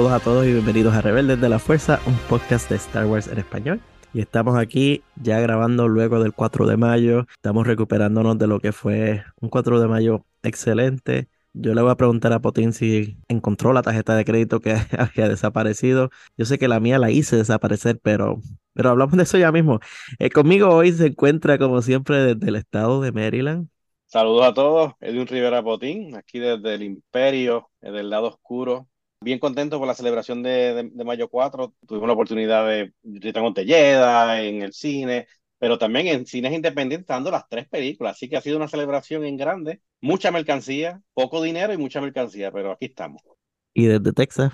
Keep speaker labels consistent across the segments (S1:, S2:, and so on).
S1: Saludos a todos y bienvenidos a Rebeldes de la Fuerza, un podcast de Star Wars en español. Y estamos aquí ya grabando luego del 4 de mayo. Estamos recuperándonos de lo que fue un 4 de mayo excelente. Yo le voy a preguntar a Potín si encontró la tarjeta de crédito que había desaparecido. Yo sé que la mía la hice desaparecer, pero, pero hablamos de eso ya mismo. Eh, conmigo hoy se encuentra, como siempre, desde el estado de Maryland.
S2: Saludos a todos, Edwin Rivera Potín, aquí desde el Imperio, del lado oscuro bien contento por la celebración de, de, Mayo 4. Tuvimos la oportunidad de Return Telleda en el cine, pero también en cines independientes dando las tres películas. Así que ha sido una celebración en grande. Mucha mercancía, poco dinero y mucha mercancía, pero aquí estamos.
S1: ¿Y desde Texas?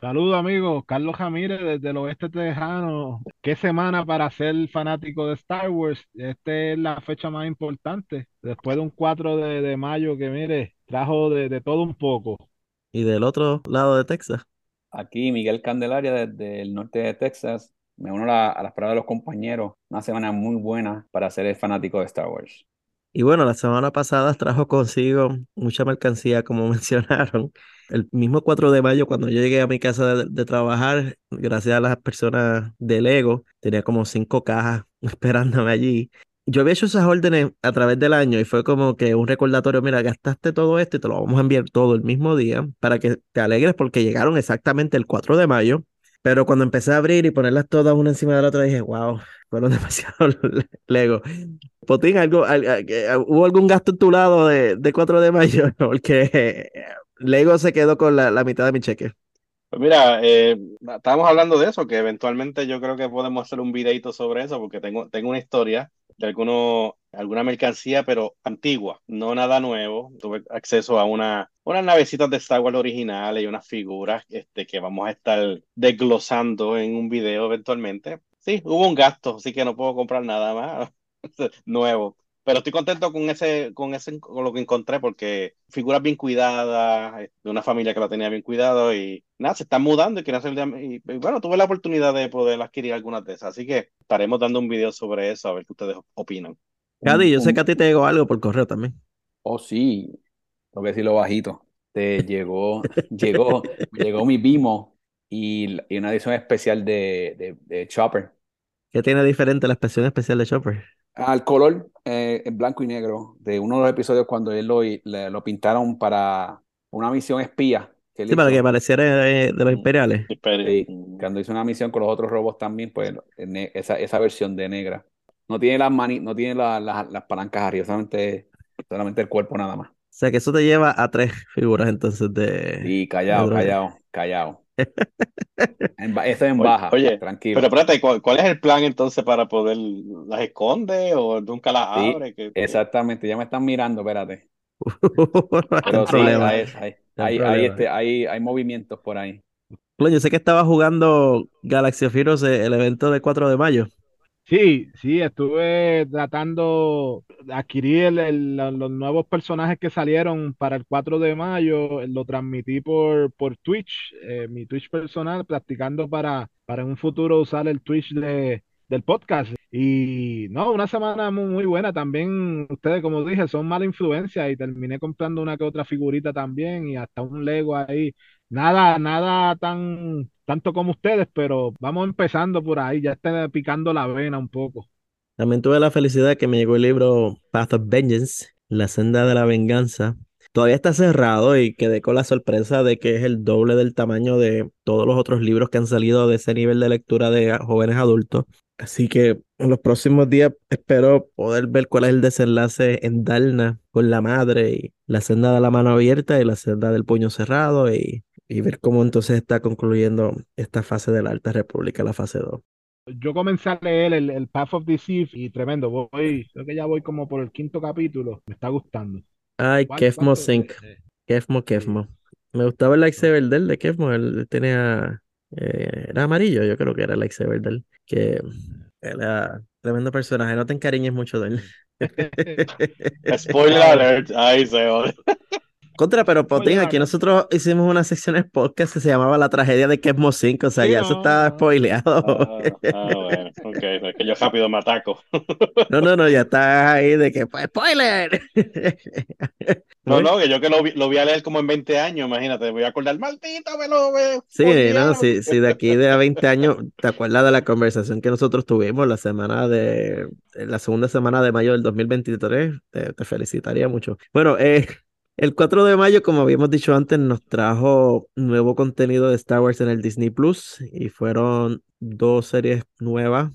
S3: Saludos amigos, Carlos Jamírez desde el oeste tejano. Qué semana para ser fanático de Star Wars. Esta es la fecha más importante. Después de un 4 de, de mayo que mire, trajo de, de todo un poco
S1: y del otro lado de Texas.
S4: Aquí Miguel Candelaria desde el norte de Texas. Me uno a, las palabras de los compañeros. Una semana muy buena para ser el fanático de Star Wars.
S1: Y bueno, la semana pasada trajo consigo mucha mercancía, como mencionaron. El mismo 4 de mayo, cuando yo llegué a mi casa de, de trabajar, gracias a las personas de Lego, tenía como cinco cajas esperándome allí yo había hecho esas órdenes a través del año y fue como que un recordatorio, mira, gastaste todo esto y te lo vamos a enviar todo el mismo día para que te alegres porque llegaron exactamente el 4 de mayo. Pero cuando empecé a abrir y ponerlas todas una encima de la otra, dije, wow, fueron demasiado Lego. Potín, ¿algo, ¿hubo algún gasto en tu lado de, de 4 de mayo? Porque Lego se quedó con la, la mitad de mi cheque.
S2: Pues mira, eh, estábamos hablando de eso, que eventualmente yo creo que podemos hacer un videito sobre eso, porque tengo, tengo una historia de alguna mercancía, pero antigua, no nada nuevo. Tuve acceso a una, unas navecitas de Star Wars originales y unas figuras este, que vamos a estar desglosando en un video eventualmente. Sí, hubo un gasto, así que no puedo comprar nada más nuevo. Pero estoy contento con ese, con ese, con lo que encontré, porque figuras bien cuidadas, eh, de una familia que la tenía bien cuidado y nada, se están mudando y quieren hacer, y, y, bueno, tuve la oportunidad de poder adquirir algunas de esas, así que estaremos dando un video sobre eso, a ver qué ustedes opinan.
S1: Cady, yo sé que a ti te llegó algo por correo también.
S4: Oh, sí, tengo que decirlo bajito. Te llegó, llegó, llegó mi Vimo y, y, una edición especial de, de, de Chopper.
S1: ¿Qué tiene diferente la expresión especial de Chopper?
S4: Al color eh, en blanco y negro de uno de los episodios cuando él lo, lo pintaron para una misión espía.
S1: Que sí, para que pareciera de, de los imperiales.
S4: Sí, cuando hizo una misión con los otros robots también, pues esa, esa versión de negra. No tiene las mani, no tiene la, las palancas arriba, solamente, solamente el cuerpo nada más.
S1: O sea que eso te lleva a tres figuras entonces de.
S4: Sí, callado, callado, callado. Esto es en baja,
S2: oye,
S4: tranquilo.
S2: Pero espérate, ¿cuál, es el plan entonces para poder las esconde o nunca las abre?
S4: exactamente, ya me están mirando, espérate. pero sí, hay, hay, este, hay, hay, movimientos por ahí.
S1: Yo sé que estaba jugando Galaxy of Heroes, eh, el evento del 4 de mayo.
S3: Sí, sí, estuve tratando de adquirir los nuevos personajes que salieron para el 4 de mayo, lo transmití por, por Twitch, eh, mi Twitch personal, practicando para, para en un futuro usar el Twitch de, del podcast. Y no, una semana muy, muy buena. También ustedes, como dije, son mala influencia y terminé comprando una que otra figurita también y hasta un Lego ahí. Nada, nada tan tanto como ustedes, pero vamos empezando por ahí, ya está picando la vena un poco.
S1: También tuve la felicidad que me llegó el libro Path of Vengeance, La senda de la venganza. Todavía está cerrado y quedé con la sorpresa de que es el doble del tamaño de todos los otros libros que han salido de ese nivel de lectura de jóvenes adultos. Así que en los próximos días espero poder ver cuál es el desenlace en Dalna con la madre y la senda de la mano abierta y la senda del puño cerrado y y ver cómo entonces está concluyendo esta fase de la Alta República, la fase 2.
S3: Yo comencé a leer el, el Path of Deceive y tremendo, voy, creo que ya voy como por el quinto capítulo, me está gustando.
S1: Ay, Kefmo Sync, Kefmo, Kefmo. Me gustaba el lightsaber del de Kefmo, él tenía, eh, era amarillo, yo creo que era el lightsaber del, que era tremendo personaje, no te encariñes mucho de él.
S2: Spoiler alert, ahí se
S1: Contra, pero Potín,
S3: Oye,
S1: aquí nosotros hicimos una sección en podcast que se llamaba La tragedia de Kesmo 5, o sea,
S3: Sí,
S1: ya eso
S3: no,
S1: está
S3: no.
S1: spoileado.
S2: Ah, ah, bueno, ok, es que yo rápido me ataco.
S1: No, no, no, ya está ahí de que, pues, spoiler.
S2: No, no, que yo que lo vi, lo vi a leer como en 20 años, imagínate, voy a acordar, maldito, me lo ve.
S1: Sí, no,
S2: spoilearon".
S1: sí, sí, de aquí de a 20 años, ¿te acuerdas de la conversación que nosotros tuvimos la semana de, la segunda semana de mayo del 2023? Te, te felicitaría mucho. Bueno, eh, el 4 de mayo, como habíamos dicho antes, nos trajo nuevo contenido de Star Wars en el Disney Plus y fueron dos series nuevas.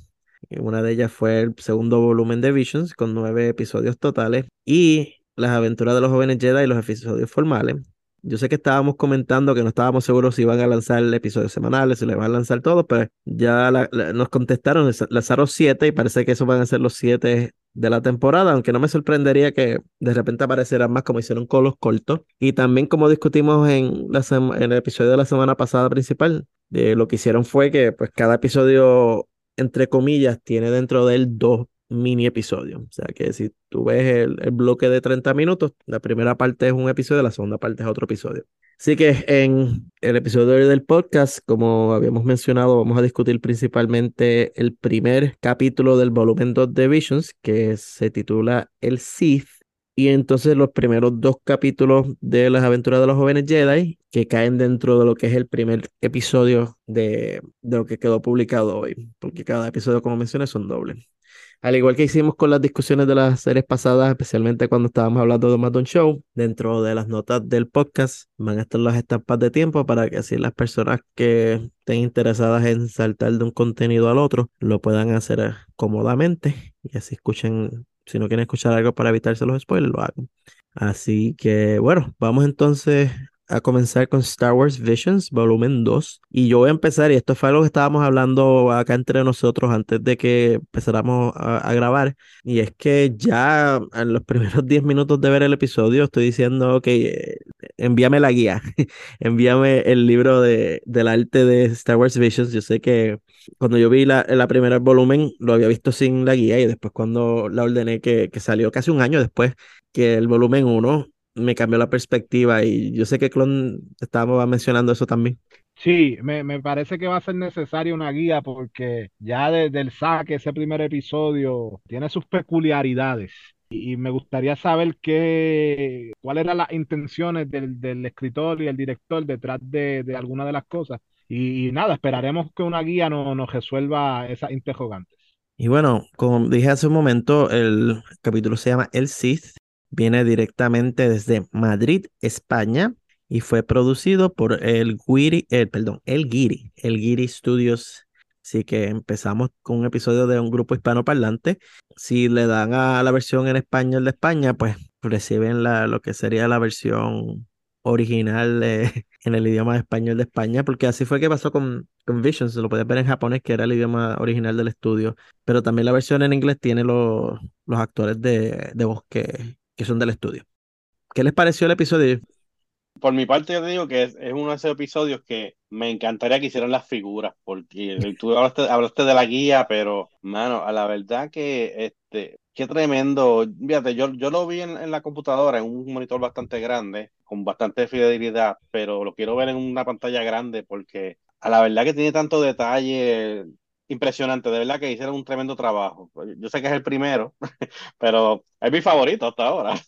S1: Una de ellas fue el segundo volumen de Visions con nueve episodios totales y las aventuras de los jóvenes Jedi y los episodios formales. Yo sé que estábamos comentando que no estábamos seguros si iban a lanzar episodios semanales, si le van a lanzar todo, pero ya nos contestaron, lanzaron siete y parece que esos van a ser los siete de la temporada, aunque no me sorprendería que de repente aparecieran más como hicieron con los cortos. Y también como discutimos en, la en el episodio de la semana pasada principal, de lo que hicieron fue que pues cada episodio, entre comillas, tiene dentro de él dos mini episodios. O sea que si tú ves el, el bloque de 30 minutos, la primera parte es un episodio, la segunda parte es otro episodio. Así que en el episodio del podcast, como habíamos mencionado, vamos a discutir principalmente el primer capítulo del volumen 2 de Visions, que se titula El Sith. Y entonces los primeros dos capítulos de las aventuras de los jóvenes Jedi, que caen dentro de lo que es el primer episodio de, de lo que quedó publicado hoy, porque cada episodio, como mencioné, son dobles. Al igual que hicimos con las discusiones de las series pasadas, especialmente cuando estábamos hablando de Madon Show, dentro de las notas del podcast van a estar las estampas de tiempo para que así las personas que estén interesadas en saltar de un contenido al otro lo puedan hacer eh, cómodamente y así escuchen, si no quieren escuchar algo para evitarse los spoilers, lo hagan. Así que bueno, vamos entonces a comenzar con Star Wars Visions, volumen 2. Y yo voy a empezar, y esto fue algo que estábamos hablando acá entre nosotros antes de que empezáramos a, a grabar. Y es que ya en los primeros 10 minutos de ver el episodio estoy diciendo, ok, eh, envíame la guía, envíame el libro de, del arte de Star Wars Visions. Yo sé que cuando yo vi la, la primera volumen lo había visto sin la guía y después cuando la ordené que, que salió casi un año después que el volumen 1 me cambió la perspectiva y yo sé que Clon estaba mencionando eso también.
S3: Sí, me, me parece que va a ser necesaria una guía porque ya desde el saque, ese primer episodio, tiene sus peculiaridades. Y, y me gustaría saber qué, cuáles eran las intenciones del, del escritor y el director detrás de, de alguna de las cosas. Y, y nada, esperaremos que una guía no- nos resuelva esas interrogantes.
S1: Y bueno, como dije hace un momento, el capítulo se llama El Sith, viene directamente desde Madrid, España, y fue producido por el Guiri, el, perdón, el Guiri, el Guiri Studios. Así que empezamos con un episodio de un grupo hispanoparlante. Si le dan a la versión en español de España, pues reciben lo que sería la versión original eh, en el idioma español de España, porque así fue que pasó con, con Visions, lo puedes ver en japonés, que era el idioma original del estudio, pero también la versión en inglés tiene los, los actores de, de voz que son del estudio. ¿Qué les pareció el episodio?
S2: Por mi parte, yo te digo que es, es uno de esos episodios que me encantaría que hicieran las figuras, porque tú hablaste, hablaste de la guía, pero, mano, a la verdad que, este, qué tremendo. Fíjate, yo, yo lo vi en, en la computadora, en un monitor bastante grande, con bastante fidelidad, pero lo quiero ver en una pantalla grande porque a la verdad que tiene tanto detalle impresionante, de verdad que hicieron un tremendo trabajo. Yo sé que es el primero, pero es mi favorito hasta ahora.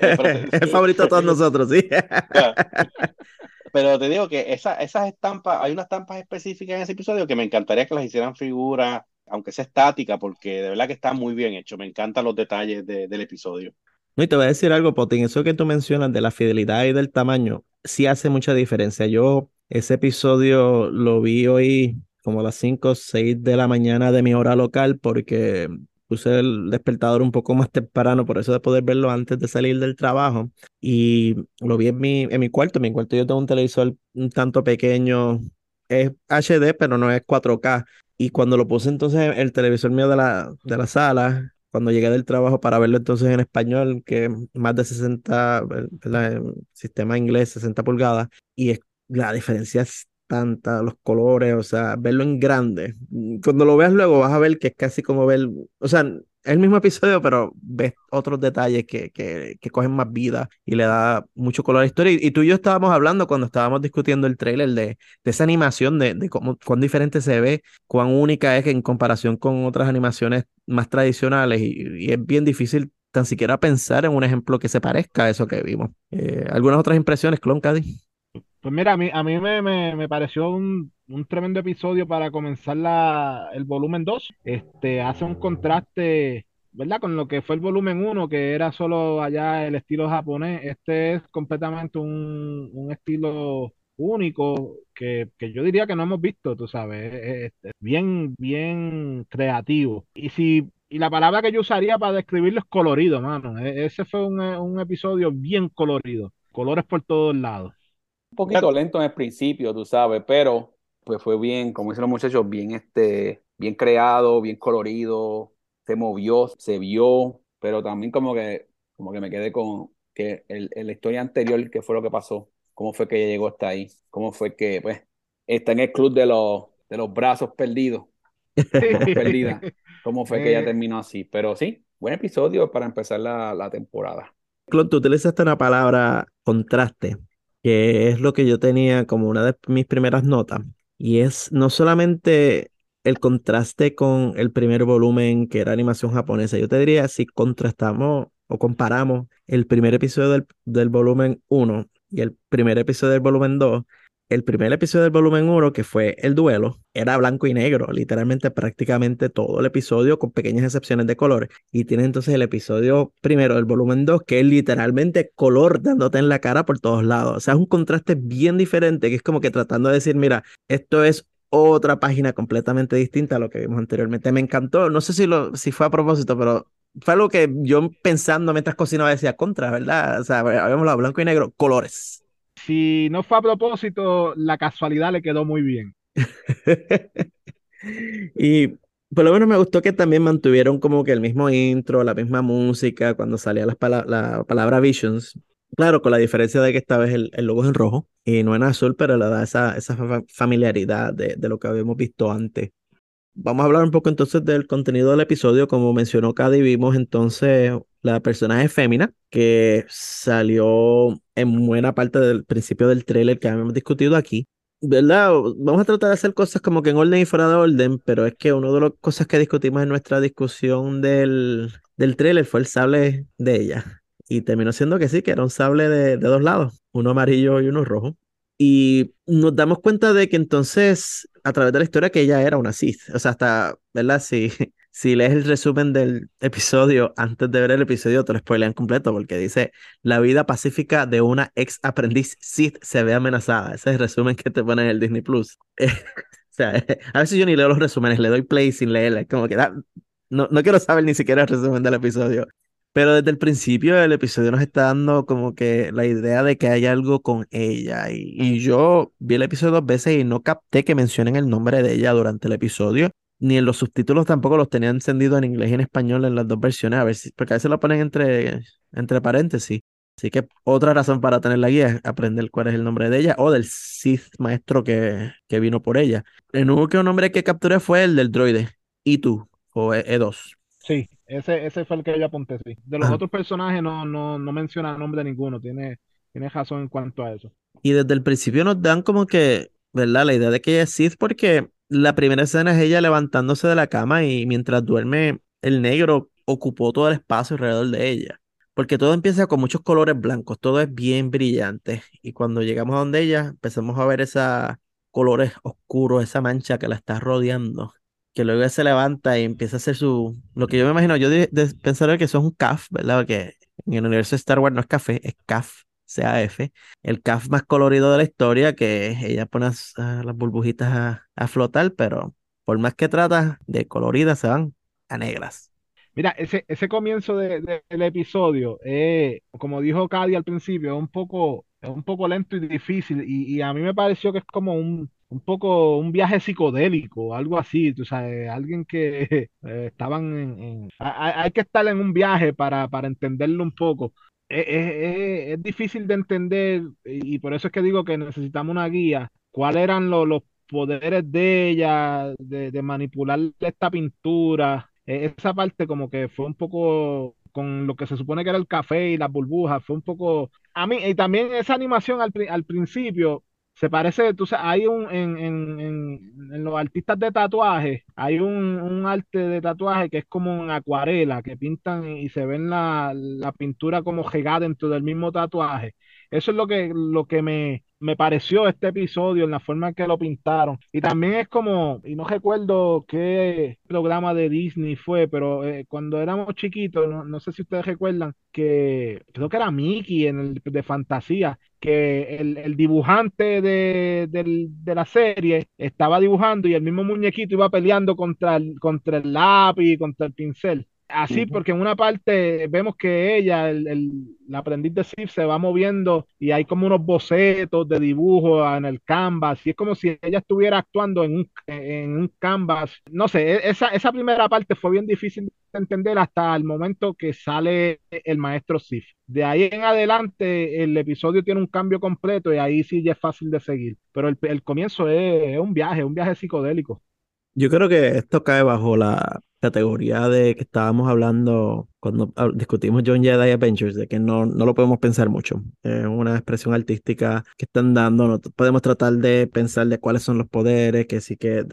S2: Eh, pero-
S1: el favorito de todos nosotros, sí.
S2: Pero te digo que esa, esas estampas, hay unas estampas específicas en ese episodio que me encantaría que las hicieran figuras, aunque sea estática, porque de verdad que está muy bien hecho. Me encantan los detalles de- del episodio.
S1: No, y te voy a decir algo, Potín, eso que tú mencionas de la fidelidad y del tamaño, sí hace mucha diferencia. Yo ese episodio lo vi hoy como a las 5 o 6 de la mañana de mi hora local porque puse el despertador un poco más temprano, por eso de poder verlo antes de salir del trabajo. Y lo vi en mi, en mi cuarto. En mi cuarto yo tengo un televisor un tanto pequeño, es HD, pero no es 4K. Y cuando lo puse entonces el televisor mío de la, de la sala, cuando llegué del trabajo para verlo entonces en español, que más de 60, ¿verdad? Sistema inglés, 60 pulgadas, y es, la diferencia es tanta, los colores, o sea, verlo en grande. Cuando lo veas luego vas a ver que es casi como ver, o sea, es el mismo episodio, pero ves otros detalles que, que, que cogen más vida y le da mucho color a la historia. Y, y, tú y yo estábamos hablando cuando estábamos discutiendo el trailer de, de esa animación, de, de cómo, cuán diferente se ve, cuán única es en comparación con otras animaciones más tradicionales y, y es bien difícil tan siquiera pensar en un ejemplo que se parezca a eso que vimos. Eh, ¿Algunas otras impresiones, Clon Caddy?
S3: Pues mira, a mí, a mí me, me, me pareció un, un, tremendo episodio para comenzar la, el volumen 2. Este, hace un contraste, ¿verdad? Con lo que fue el volumen 1, que era solo allá el estilo japonés. Este es completamente un, un estilo único que, que, yo diría que no hemos visto, tú sabes, es, bien, bien creativo. Y si y la palabra que yo usaría para describirlo es colorido, mano. E, ese fue un, un episodio bien colorido, colores por todos lados.
S4: Un poquito lento en el principio, tú sabes, pero pues fue bien, como dicen los muchachos, bien este, bien creado, bien colorido, se movió, se vio, pero también como que, como que me quedé con que el, el la historia anterior, que fue lo que pasó, cómo fue que ella llegó hasta ahí, cómo fue que, pues, está en el club de los, de los brazos perdidos, perdida, cómo fue que ella terminó así, pero sí, buen episodio para empezar la, la temporada.
S1: Clon, tú utilizaste una palabra contraste, que es lo que yo tenía como una de mis primeras notas, y es no solamente el contraste con el primer volumen que era animación japonesa, yo te diría si contrastamos o comparamos el primer episodio del, del volumen 1 y el primer episodio del volumen 2, el primer episodio del volumen 1, que fue el duelo, era blanco y negro, literalmente prácticamente todo el episodio, con pequeñas excepciones de colores. Y tiene entonces el episodio primero del volumen 2, que es literalmente color dándote en la cara por todos lados. O sea, es un contraste bien diferente, que es como que tratando de decir, mira, esto es otra página completamente distinta a lo que vimos anteriormente. Me encantó, no sé si, lo, si fue a propósito, pero fue algo que yo pensando mientras cocinaba decía contra, ¿verdad? O sea, habíamos hablado blanco y negro, colores
S3: si no fue a propósito, la casualidad le quedó muy bien.
S1: y por lo menos me gustó que también mantuvieron como que el mismo intro, la misma música cuando salía la, pala la palabra Visions. Claro, con la diferencia de que esta vez el, el, logo es en rojo y no en azul, pero le da esa, esa familiaridad de, de lo que habíamos visto antes. Vamos a hablar un poco entonces del contenido del episodio. Como mencionó Cady, vimos entonces la personaje fémina que salió en buena parte del principio del trailer que habíamos discutido aquí. ¿Verdad? Vamos a tratar de hacer cosas como que en orden y fuera de orden, pero es que una de las cosas que discutimos en nuestra discusión del, del trailer fue el sable de ella. Y terminó siendo que sí, que era un sable de, de dos lados, uno amarillo y uno rojo. Y nos damos cuenta de que entonces, a través de la historia, que ella era una Sith. O sea, hasta, ¿verdad? Si, si lees el resumen del episodio antes de ver el episodio, te lo spoilean completo porque dice, la vida pacífica de una ex aprendiz Sith se ve amenazada. Ese es el resumen que te pone en el Disney Plus. o sea, a veces yo ni leo los resúmenes, le doy play sin leerla. Como que no, no quiero saber ni siquiera el resumen del episodio. Pero desde el principio el episodio nos está dando como que la idea de que hay algo con ella. Y, y, yo vi el episodio dos veces y no capté que mencionen el nombre de ella durante el episodio. Ni en los subtítulos tampoco los tenía encendidos en inglés y en español en las dos versiones. A ver si, porque a veces lo ponen entre, entre paréntesis. Así que otra razón para tener la guía es aprender cuál es el nombre de ella o del Sith maestro que, que vino por ella. El único nombre que capturé fue el del droide, E2 o E2.
S3: Sí, ese, ese fue el que yo apunté, sí. De los ah. otros personajes no, no, no menciona el nombre de ninguno, tiene, tiene razón en cuanto a eso.
S1: Y desde el principio nos dan como que, ¿verdad? La idea de que ella es Sith porque la primera escena es ella levantándose de la cama y mientras duerme el negro ocupó todo el espacio alrededor de ella. Porque todo empieza con muchos colores blancos, todo es bien brillante. Y cuando llegamos a donde ella, empezamos a ver esos colores oscuros, esa mancha que la está rodeando que luego se levanta y empieza a hacer su, lo que yo me imagino, yo de, de pensar que eso es un CAF, ¿verdad? Que en el universo de Star Wars no es café, es CAF, CAF, el CAF más colorido de la historia, que ella pone a, las burbujitas a, a, flotar, pero por más que trata de coloridas, se van a negras.
S3: Mira, ese, ese comienzo de, de, del episodio, eh, como dijo Cady al principio, es un poco, un poco lento y difícil, y, y a mí me pareció que es como un, un poco un viaje psicodélico, algo así, tú sabes, alguien que eh, estaban en, en hay, hay, que estar en un viaje para, para entenderlo un poco. Es, es, es, difícil de entender y por eso es que digo que necesitamos una guía cuáles eran los poderes de ella, de, de manipular esta pintura. E, esa parte como que fue un poco con lo que se supone que era el café y las burbujas, fue un poco... A mí, y también esa animación al, al principio, se parece, tú sabes, hay un, en, en, en, los artistas de tatuaje, hay un, un, arte de tatuaje que es como en acuarela, que pintan y se ven la, la pintura como regada dentro del mismo tatuaje. Eso es lo que, lo que me, me pareció este episodio en la forma en que lo pintaron. Y también es como, y no recuerdo qué programa de Disney fue, pero eh, cuando éramos chiquitos, no, sé si ustedes recuerdan, que creo que era Mickey en el de fantasía, que el, dibujante de, de, la serie estaba dibujando y el mismo muñequito iba peleando contra el, contra el lápiz, contra el pincel. Así, porque en una parte vemos que ella, el, el, aprendiz de Sif, se va moviendo y hay como unos bocetos de dibujo en el canvas, y es como si ella estuviera actuando en un, en un canvas. No sé, e, esa, esa primera parte fue bien difícil de entender hasta el momento que sale el maestro Sif. De ahí en adelante, el episodio tiene un cambio completo y ahí sí ya es fácil de seguir. Pero el, el comienzo es, es un viaje, un viaje psicodélico.
S1: Yo creo que esto cae bajo la categoría de que estábamos hablando cuando discutimos John Jedi Adventures, de que no, no lo podemos pensar mucho. Es una expresión artística que están dando, no podemos tratar de pensar de cuáles son los poderes, que sí que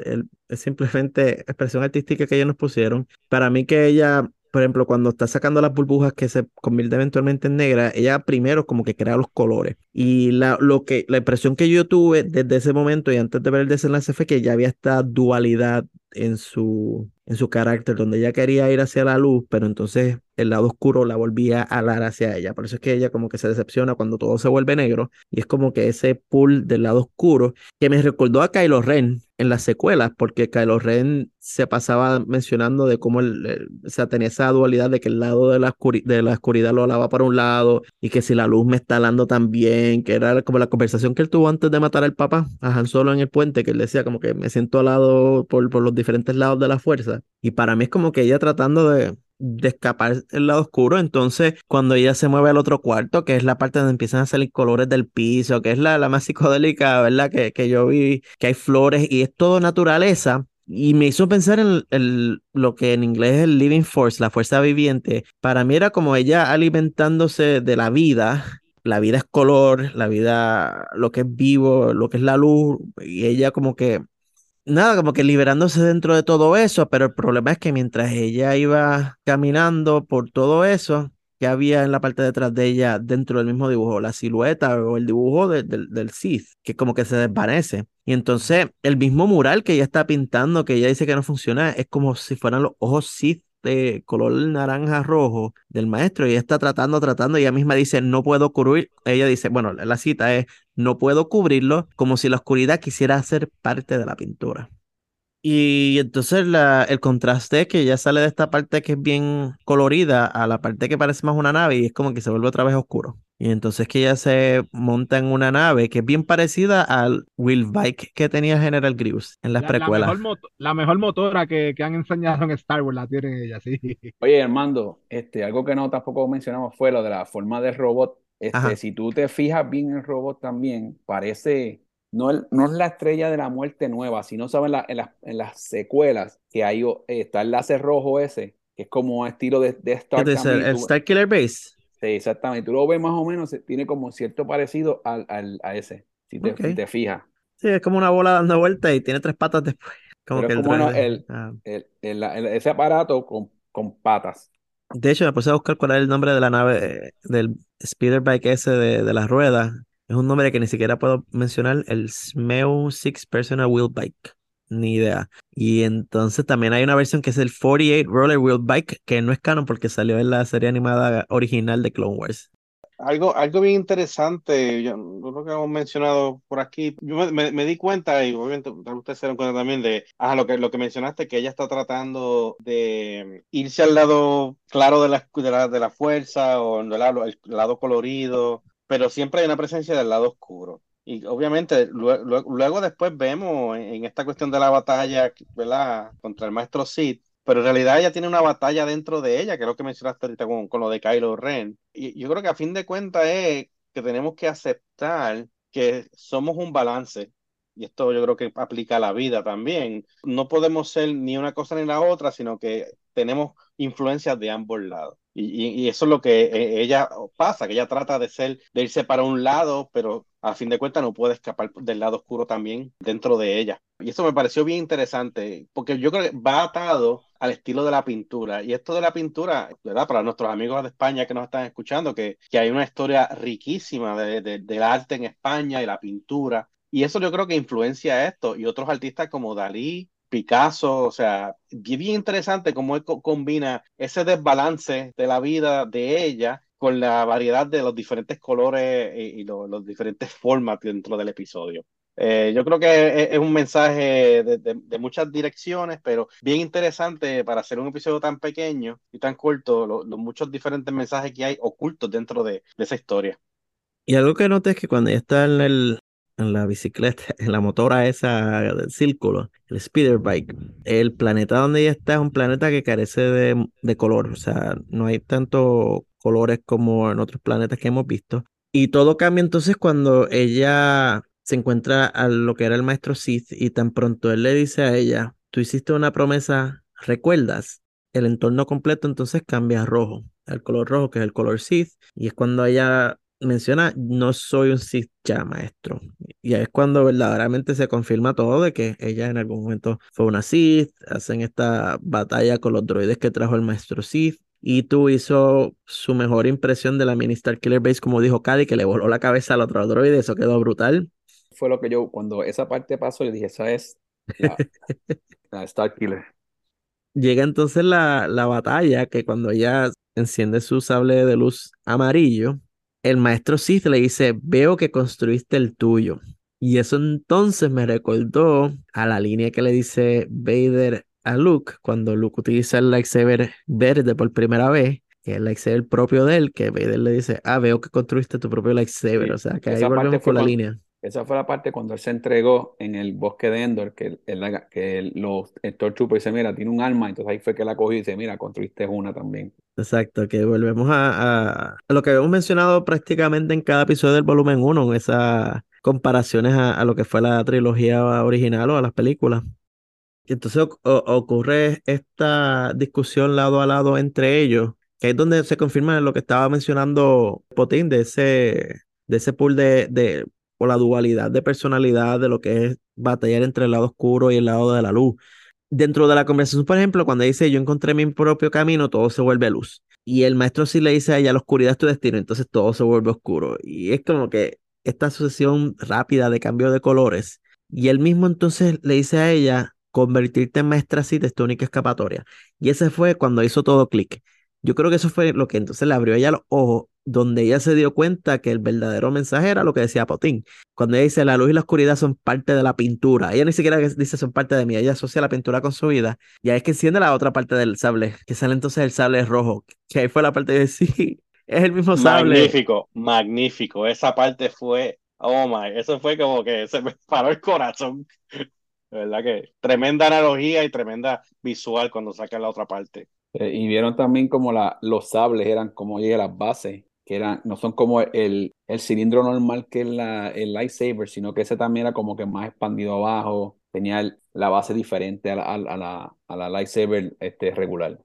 S1: es simplemente expresión artística que ellos nos pusieron. Para mí que ella por ejemplo, cuando está sacando las burbujas que se convierten eventualmente en negra, ella primero como que crea los colores. Y la, lo que, la impresión que yo tuve desde ese momento y antes de ver el desenlace fue que ya había esta dualidad en su, en su carácter, donde ella quería ir hacia la luz, pero entonces el lado oscuro la volvía a alar hacia ella. Por eso es que ella como que se decepciona cuando todo se vuelve negro y es como que ese pull del lado oscuro que me recordó a Kylo Ren en las secuelas, porque Kylo Ren se pasaba mencionando de cómo el, sea, tenía esa dualidad de que el lado de la, de la oscuridad lo alaba para un lado y que si la luz me está alando también, que era como la conversación que él tuvo antes de matar al papá, a Han Solo en el puente, que él decía como que me siento alado por, por los diferentes lados de la fuerza. Y para mí es como que ella tratando de, de escapar el lado oscuro. Entonces, cuando ella se mueve al otro cuarto, que es la parte donde empiezan a salir colores del piso, que es la, la más psicodélica, ¿verdad? Que, que yo vi, que hay flores y es todo naturaleza. Y me hizo pensar en el, lo que en inglés es el living force, la fuerza viviente. Para mí era como ella alimentándose de la vida. La vida es color, la vida, lo que es vivo, lo que es la luz. Y ella como que nada, como que liberándose dentro de todo eso, pero el problema es que mientras ella iba caminando por todo eso, que había en la parte de detrás de ella dentro del mismo dibujo, la silueta o el dibujo del Sith, que como que se desvanece. Y entonces el mismo mural que ella está pintando, que ella dice que no funciona, es como si fueran los ojos Sith de color naranja rojo del maestro y está tratando, tratando, y ella misma dice, no puedo cubrir, ella dice, bueno, la cita es, no puedo cubrirlo, como si la oscuridad quisiera ser parte de la pintura. Y entonces la, el contraste que ya sale de esta parte que es bien colorida a la parte que parece más una nave y es como que se vuelve otra vez oscuro. Y entonces que ella se monta en una nave que es bien parecida al Wheel Bike que tenía General Grievous en las precuelas.
S3: La mejor, motora que, han enseñado en Star Wars la tienen ella, sí.
S4: Oye, Armando, este, algo que no tampoco mencionamos fue lo de la forma del robot. Este, si tú te fijas bien en el robot también, parece no, no es la estrella de la muerte nueva, sino saben en, en, las secuelas que hay eh, está el láser rojo ese, que es como estilo de, de Star
S1: ¿Es el, Star Killer Base.
S4: Sí, exactamente. Tú lo ves más o menos, tiene como cierto parecido al, al a ese, si te, te fijas.
S1: Sí, es como una bola dando vuelta y tiene tres patas después. Como que
S4: el, ese aparato con, con patas.
S1: De hecho, me puse a buscar cuál era el nombre de la nave, del speeder bike ese de, de las ruedas. Es un nombre que ni siquiera puedo mencionar, el Smeo Six Personal Wheel Bike. Ni idea. Y entonces también hay una versión que es el 48 Roller Wheel Bike, que no es canon porque salió en la serie animada original de Clone Wars.
S2: Algo, algo bien interesante, yo, lo que hemos mencionado por aquí, yo me, di cuenta, y obviamente ustedes se dieron cuenta también de lo, que, lo que mencionaste, que ella está tratando de irse al lado claro de la, de la, de la fuerza o el el lado colorido, pero siempre hay una presencia del lado oscuro. Y obviamente luego, después vemos en, esta cuestión de la batalla, ¿verdad? Contra el maestro Sid, pero en realidad ella tiene una batalla dentro de ella, que es lo que mencionaste ahorita con, lo de Kylo Ren. Y yo creo que a fin de cuentas es que tenemos que aceptar que somos un balance y esto yo creo que aplica a la vida también, no podemos ser ni una cosa ni la otra, sino que tenemos influencias de ambos lados. Y, eso es lo que eh, ella pasa, que ella trata de ser, de irse para un lado, pero a fin de cuentas no puede escapar del lado oscuro también dentro de ella. Y eso me pareció bien interesante, porque yo creo que va atado al estilo de la pintura. Y esto de la pintura, ¿verdad? Para nuestros amigos de España que nos están escuchando, que, que hay una historia riquísima de, del arte en España y la pintura. Y eso yo creo que influencia esto. Y otros artistas como Dalí, Picasso, o sea, bien interesante cómo él combina ese desbalance de la vida de ella con la variedad de los diferentes colores y, los, diferentes formas dentro del episodio. Eh, yo creo que es, un mensaje de, muchas direcciones, pero bien interesante para hacer un episodio tan pequeño y tan corto, los muchos diferentes mensajes que hay ocultos dentro de, esa historia.
S1: Y algo que noté es que cuando ella está en el, en la bicicleta, en la motora esa del círculo, el speeder bike. El planeta donde ella está es un planeta que carece de, de color, o sea, no hay tanto colores como en otros planetas que hemos visto. Y todo cambia entonces cuando ella se encuentra a lo que era el maestro Sith y tan pronto él le dice a ella, tú hiciste una promesa, ¿recuerdas? El entorno completo entonces cambia a rojo, el color rojo que es el color Sith y es cuando ella menciona, no soy un Sith ya, maestro. Y es cuando verdaderamente se confirma todo de que ella en algún momento fue una Sith, hacen esta batalla con los droides que trajo el maestro Sith. Y tú hizo su mejor impresión de la mini Star Killer Base, como dijo Cady, que le voló la cabeza al otro droide, eso quedó brutal.
S4: Fue lo que yo, cuando esa parte pasó, le dije, esa es la, la Star Killer.
S1: Llega entonces la, la batalla, que cuando ella enciende su sable de luz amarillo, el maestro Sith le dice, veo que construiste el tuyo. Y eso entonces me recordó a la línea que le dice Vader a Luke cuando Luke utiliza el lightsaber verde por primera vez, que es el lightsaber propio de él, que Vader le dice, ah, veo que construiste tu propio lightsaber. o sea, que ahí volvemos con la línea.
S4: Esa fue la parte cuando él se entregó en el bosque de Endor, que, el, que los Stormtroopers dice, mira, tiene un arma, entonces ahí fue que la cogió y dice, mira, construiste una también.
S1: Exacto, que volvemos a, lo que habíamos mencionado prácticamente en cada episodio del volumen 1, en esas comparaciones a, lo que fue la trilogía original o a las películas. Entonces ocurre esta discusión lado a lado entre ellos, que es donde se confirma lo que estaba mencionando Potín, de ese, de ese pool de o la dualidad de personalidad de lo que es batallar entre el lado oscuro y el lado de la luz. Dentro de la conversación, por ejemplo, cuando dice yo encontré mi propio camino, todo se vuelve luz. Y el maestro sí le dice a ella, la oscuridad es tu destino, entonces todo se vuelve oscuro. Y es como que esta sucesión rápida de cambio de colores. Y él mismo entonces le dice a ella, convertirte en maestra sí es tu única escapatoria. Y ese fue cuando hizo todo clic. Yo creo que eso fue lo que entonces le abrió ella los ojos donde ella se dio cuenta que el verdadero mensaje era lo que decía Potín. Cuando ella dice la luz y la oscuridad son parte de la pintura, ella ni siquiera dice son parte de mí, ella asocia la pintura con su vida, ya es que enciende la otra parte del sable, que sale entonces el sable rojo, que ahí fue la parte de sí, es el mismo sable.
S2: Magnífico, magnífico, esa parte fue, oh my, eso fue como que se me paró el corazón. ¿Verdad que? Tremenda analogía y tremenda visual cuando saca la otra parte.
S4: Eh, y vieron también como la, los sables eran como las bases que no son como el, el cilindro normal que es la, el lightsaber, sino que ese también era como que más expandido abajo, tenía la base diferente a la, a, la, a la lightsaber este, regular.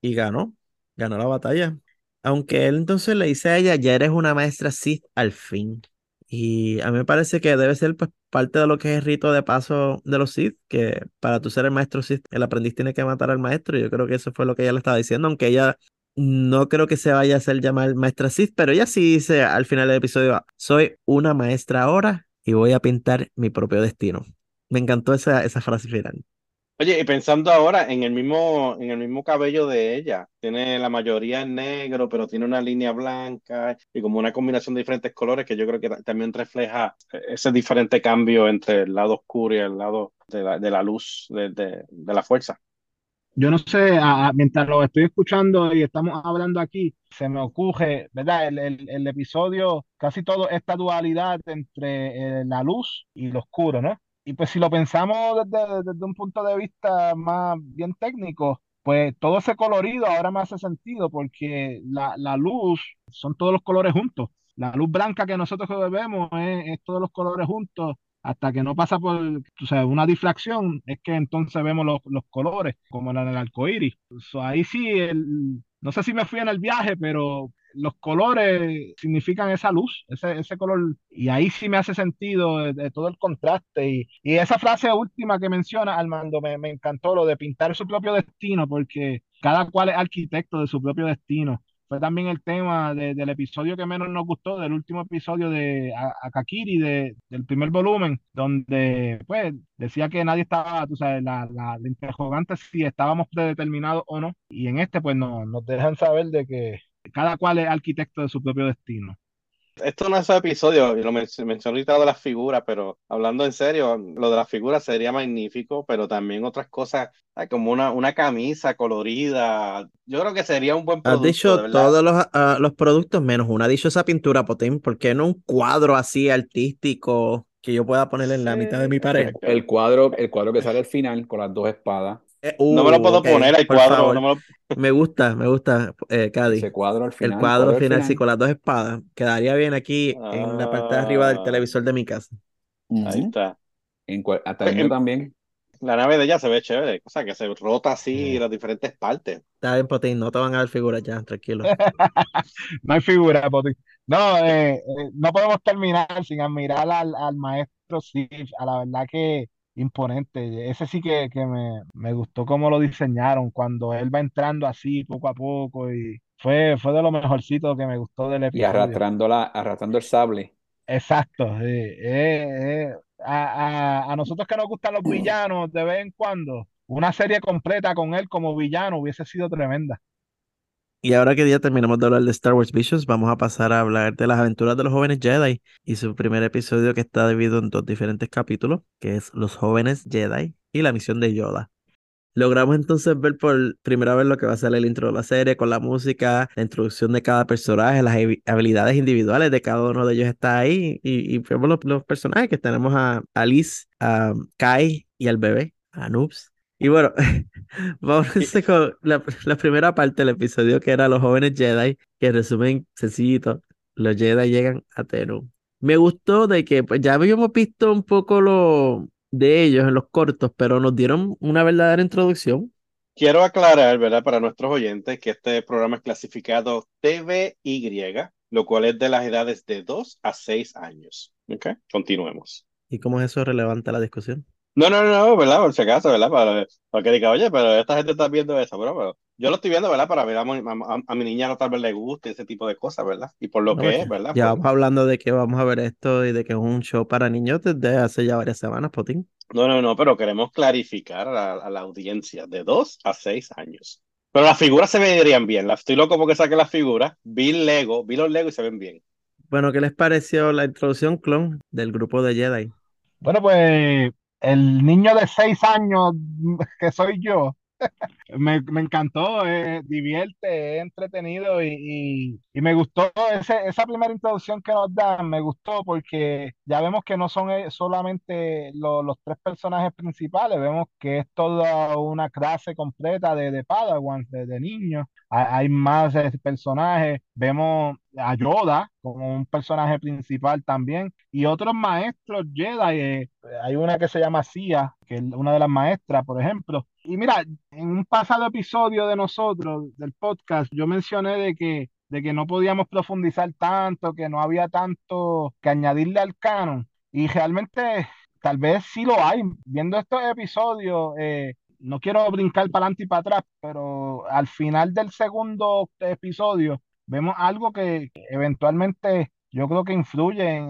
S1: Y ganó, ganó la batalla. Aunque él entonces le dice a ella, ya eres una maestra Sith al fin. Y a mí me parece que debe ser pues, parte de lo que es el rito de paso de los Sith, que para tú ser el maestro Sith, el aprendiz tiene que matar al maestro. Y yo creo que eso fue lo que ella le estaba diciendo, aunque ella no creo que se vaya a hacer llamar maestra Sith, pero ella sí dice al final del episodio, soy una maestra ahora y voy a pintar mi propio destino. Me encantó esa, esa frase final.
S2: Oye, y pensando ahora en el mismo, en el mismo cabello de ella, tiene la mayoría en negro, pero tiene una línea blanca y como una combinación de diferentes colores que yo creo que también refleja ese diferente cambio entre el lado oscuro y el lado de la, de la luz de, de, de la fuerza
S3: yo no sé, mientras lo estoy escuchando y estamos hablando aquí, se me ocurre, ¿verdad? El, episodio, casi todo esta dualidad entre eh, la luz y lo oscuro, ¿no? Y pues si lo pensamos desde, un punto de vista más bien técnico, pues todo ese colorido ahora me hace sentido porque la, luz son todos los colores juntos. La luz blanca que nosotros vemos es todos los colores juntos hasta que no pasa por o sea, una difracción, es que entonces vemos los, los colores, como en el arco iris. ahí sí, el, no sé si me fui en el viaje, pero los colores significan esa luz, ese, ese color, y ahí sí me hace sentido de, todo el contraste. Y, y, esa frase última que menciona Armando me, me encantó, lo de pintar su propio destino, porque cada cual es arquitecto de su propio destino fue también el tema del episodio que menos nos gustó, del último episodio de Akakiri, de, del primer volumen, donde pues decía que nadie estaba, tú sabes, la, la, interrogante si estábamos predeterminados o no, y en este pues no, nos dejan saber de que cada cual es arquitecto de su propio destino.
S2: Esto no es un episodio, lo mencioné ahorita de las figuras, pero hablando en serio, lo de las figuras sería magnífico, pero también otras cosas, como una, una camisa colorida, yo creo que sería un buen producto.
S1: Has dicho todos los, ah, los, productos menos una, ha dicho esa pintura, Potín, ¿por qué no un cuadro así artístico que yo pueda poner en la mitad de mi pared?
S4: El cuadro, el cuadro que sale al final con las dos espadas.
S2: Eh, no me lo puedo poner el cuadro.
S1: me, gusta, me gusta, eh,
S4: Ese cuadro al final.
S1: El cuadro, al final, sí, con las dos espadas. Quedaría bien aquí en la parte de arriba del ah. televisor de mi casa.
S2: Ahí está.
S4: En, hasta el también.
S2: La nave de ella se ve chévere, o sea, que se rota así las diferentes partes.
S1: Está bien, Potín, no te van a dar figuras ya, tranquilo.
S3: no hay figuras, Potín. No, eh, eh, no podemos terminar sin admirar al, al maestro Sif, a la verdad que imponente. Ese sí que, que me, me, gustó cómo lo diseñaron, cuando él va entrando así poco a poco y fue, fue de lo mejorcito que me gustó del episodio.
S4: Y arrastrando, la, arrastrando el sable.
S3: Exacto, eh, eh, a, a, a, nosotros que nos gustan los villanos de vez en cuando, una serie completa con él como villano hubiese sido tremenda.
S1: Y ahora que ya terminamos de hablar de Star Wars Visions, vamos a pasar a hablar de las aventuras de los jóvenes Jedi y su primer episodio que está dividido en dos diferentes capítulos, que es Los jóvenes Jedi y la misión de Yoda. Logramos entonces ver por primera vez lo que va a ser el intro de la serie, con la música, la introducción de cada personaje, las habilidades individuales de cada uno de ellos está ahí. Y, vemos los, personajes que tenemos a Alice, a Kai y al bebé, a Noobs. Y bueno, vamos con la, primera parte del episodio que era los jóvenes Jedi, que resumen sencillito, los Jedi llegan a Tenú. Me gustó de que pues ya habíamos visto un poco lo de ellos en los cortos, pero nos dieron una verdadera introducción.
S2: Quiero aclarar, ¿verdad? Para nuestros oyentes que este programa es clasificado TVY, lo cual es de las edades de 2 a 6 años. ¿Ok? Continuemos.
S1: ¿Y cómo es eso relevante a la discusión?
S2: No, no, no, ¿verdad? Por si acaso, ¿verdad? Para, para que diga, oye, pero esta gente está viendo eso, pero, yo lo estoy viendo, ¿verdad? Para ver a, a, mi niña no tal vez le guste ese tipo de cosas, ¿verdad? Y por lo que es, ¿verdad?
S1: Ya vamos hablando de que vamos a ver esto y de que es un show para niños desde hace ya varias semanas, Potín.
S2: No, no, no, pero queremos clarificar a, la audiencia de dos a seis años. Pero las figuras se verían bien. Estoy loco porque saqué las figuras. Vi el Lego, vi los Lego y se ven bien.
S1: Bueno, ¿qué les pareció la introducción, clon, del grupo de Jedi?
S3: Bueno, pues el niño de seis años que soy yo, me, me, encantó, eh, divierte, es entretenido y, y, me gustó ese, esa primera introducción que nos dan, me gustó porque ya vemos que no son eh, solamente los tres personajes principales, vemos que es toda una clase completa de, de Padawans, de, de niños, hay, más eh, personajes, vemos a Yoda como un personaje principal también y otros maestros Jedi, eh, hay una que se llama Sia, que es una de las maestras, por ejemplo. Y mira, en un pasado episodio de nosotros, del podcast, yo mencioné de que de que no podíamos profundizar tanto, que no había tanto que añadirle al canon. Y realmente tal vez sí lo hay. Viendo estos episodios, eh, no quiero brincar para adelante y para atrás, pero al final del segundo episodio vemos algo que, eventualmente yo creo que influye en,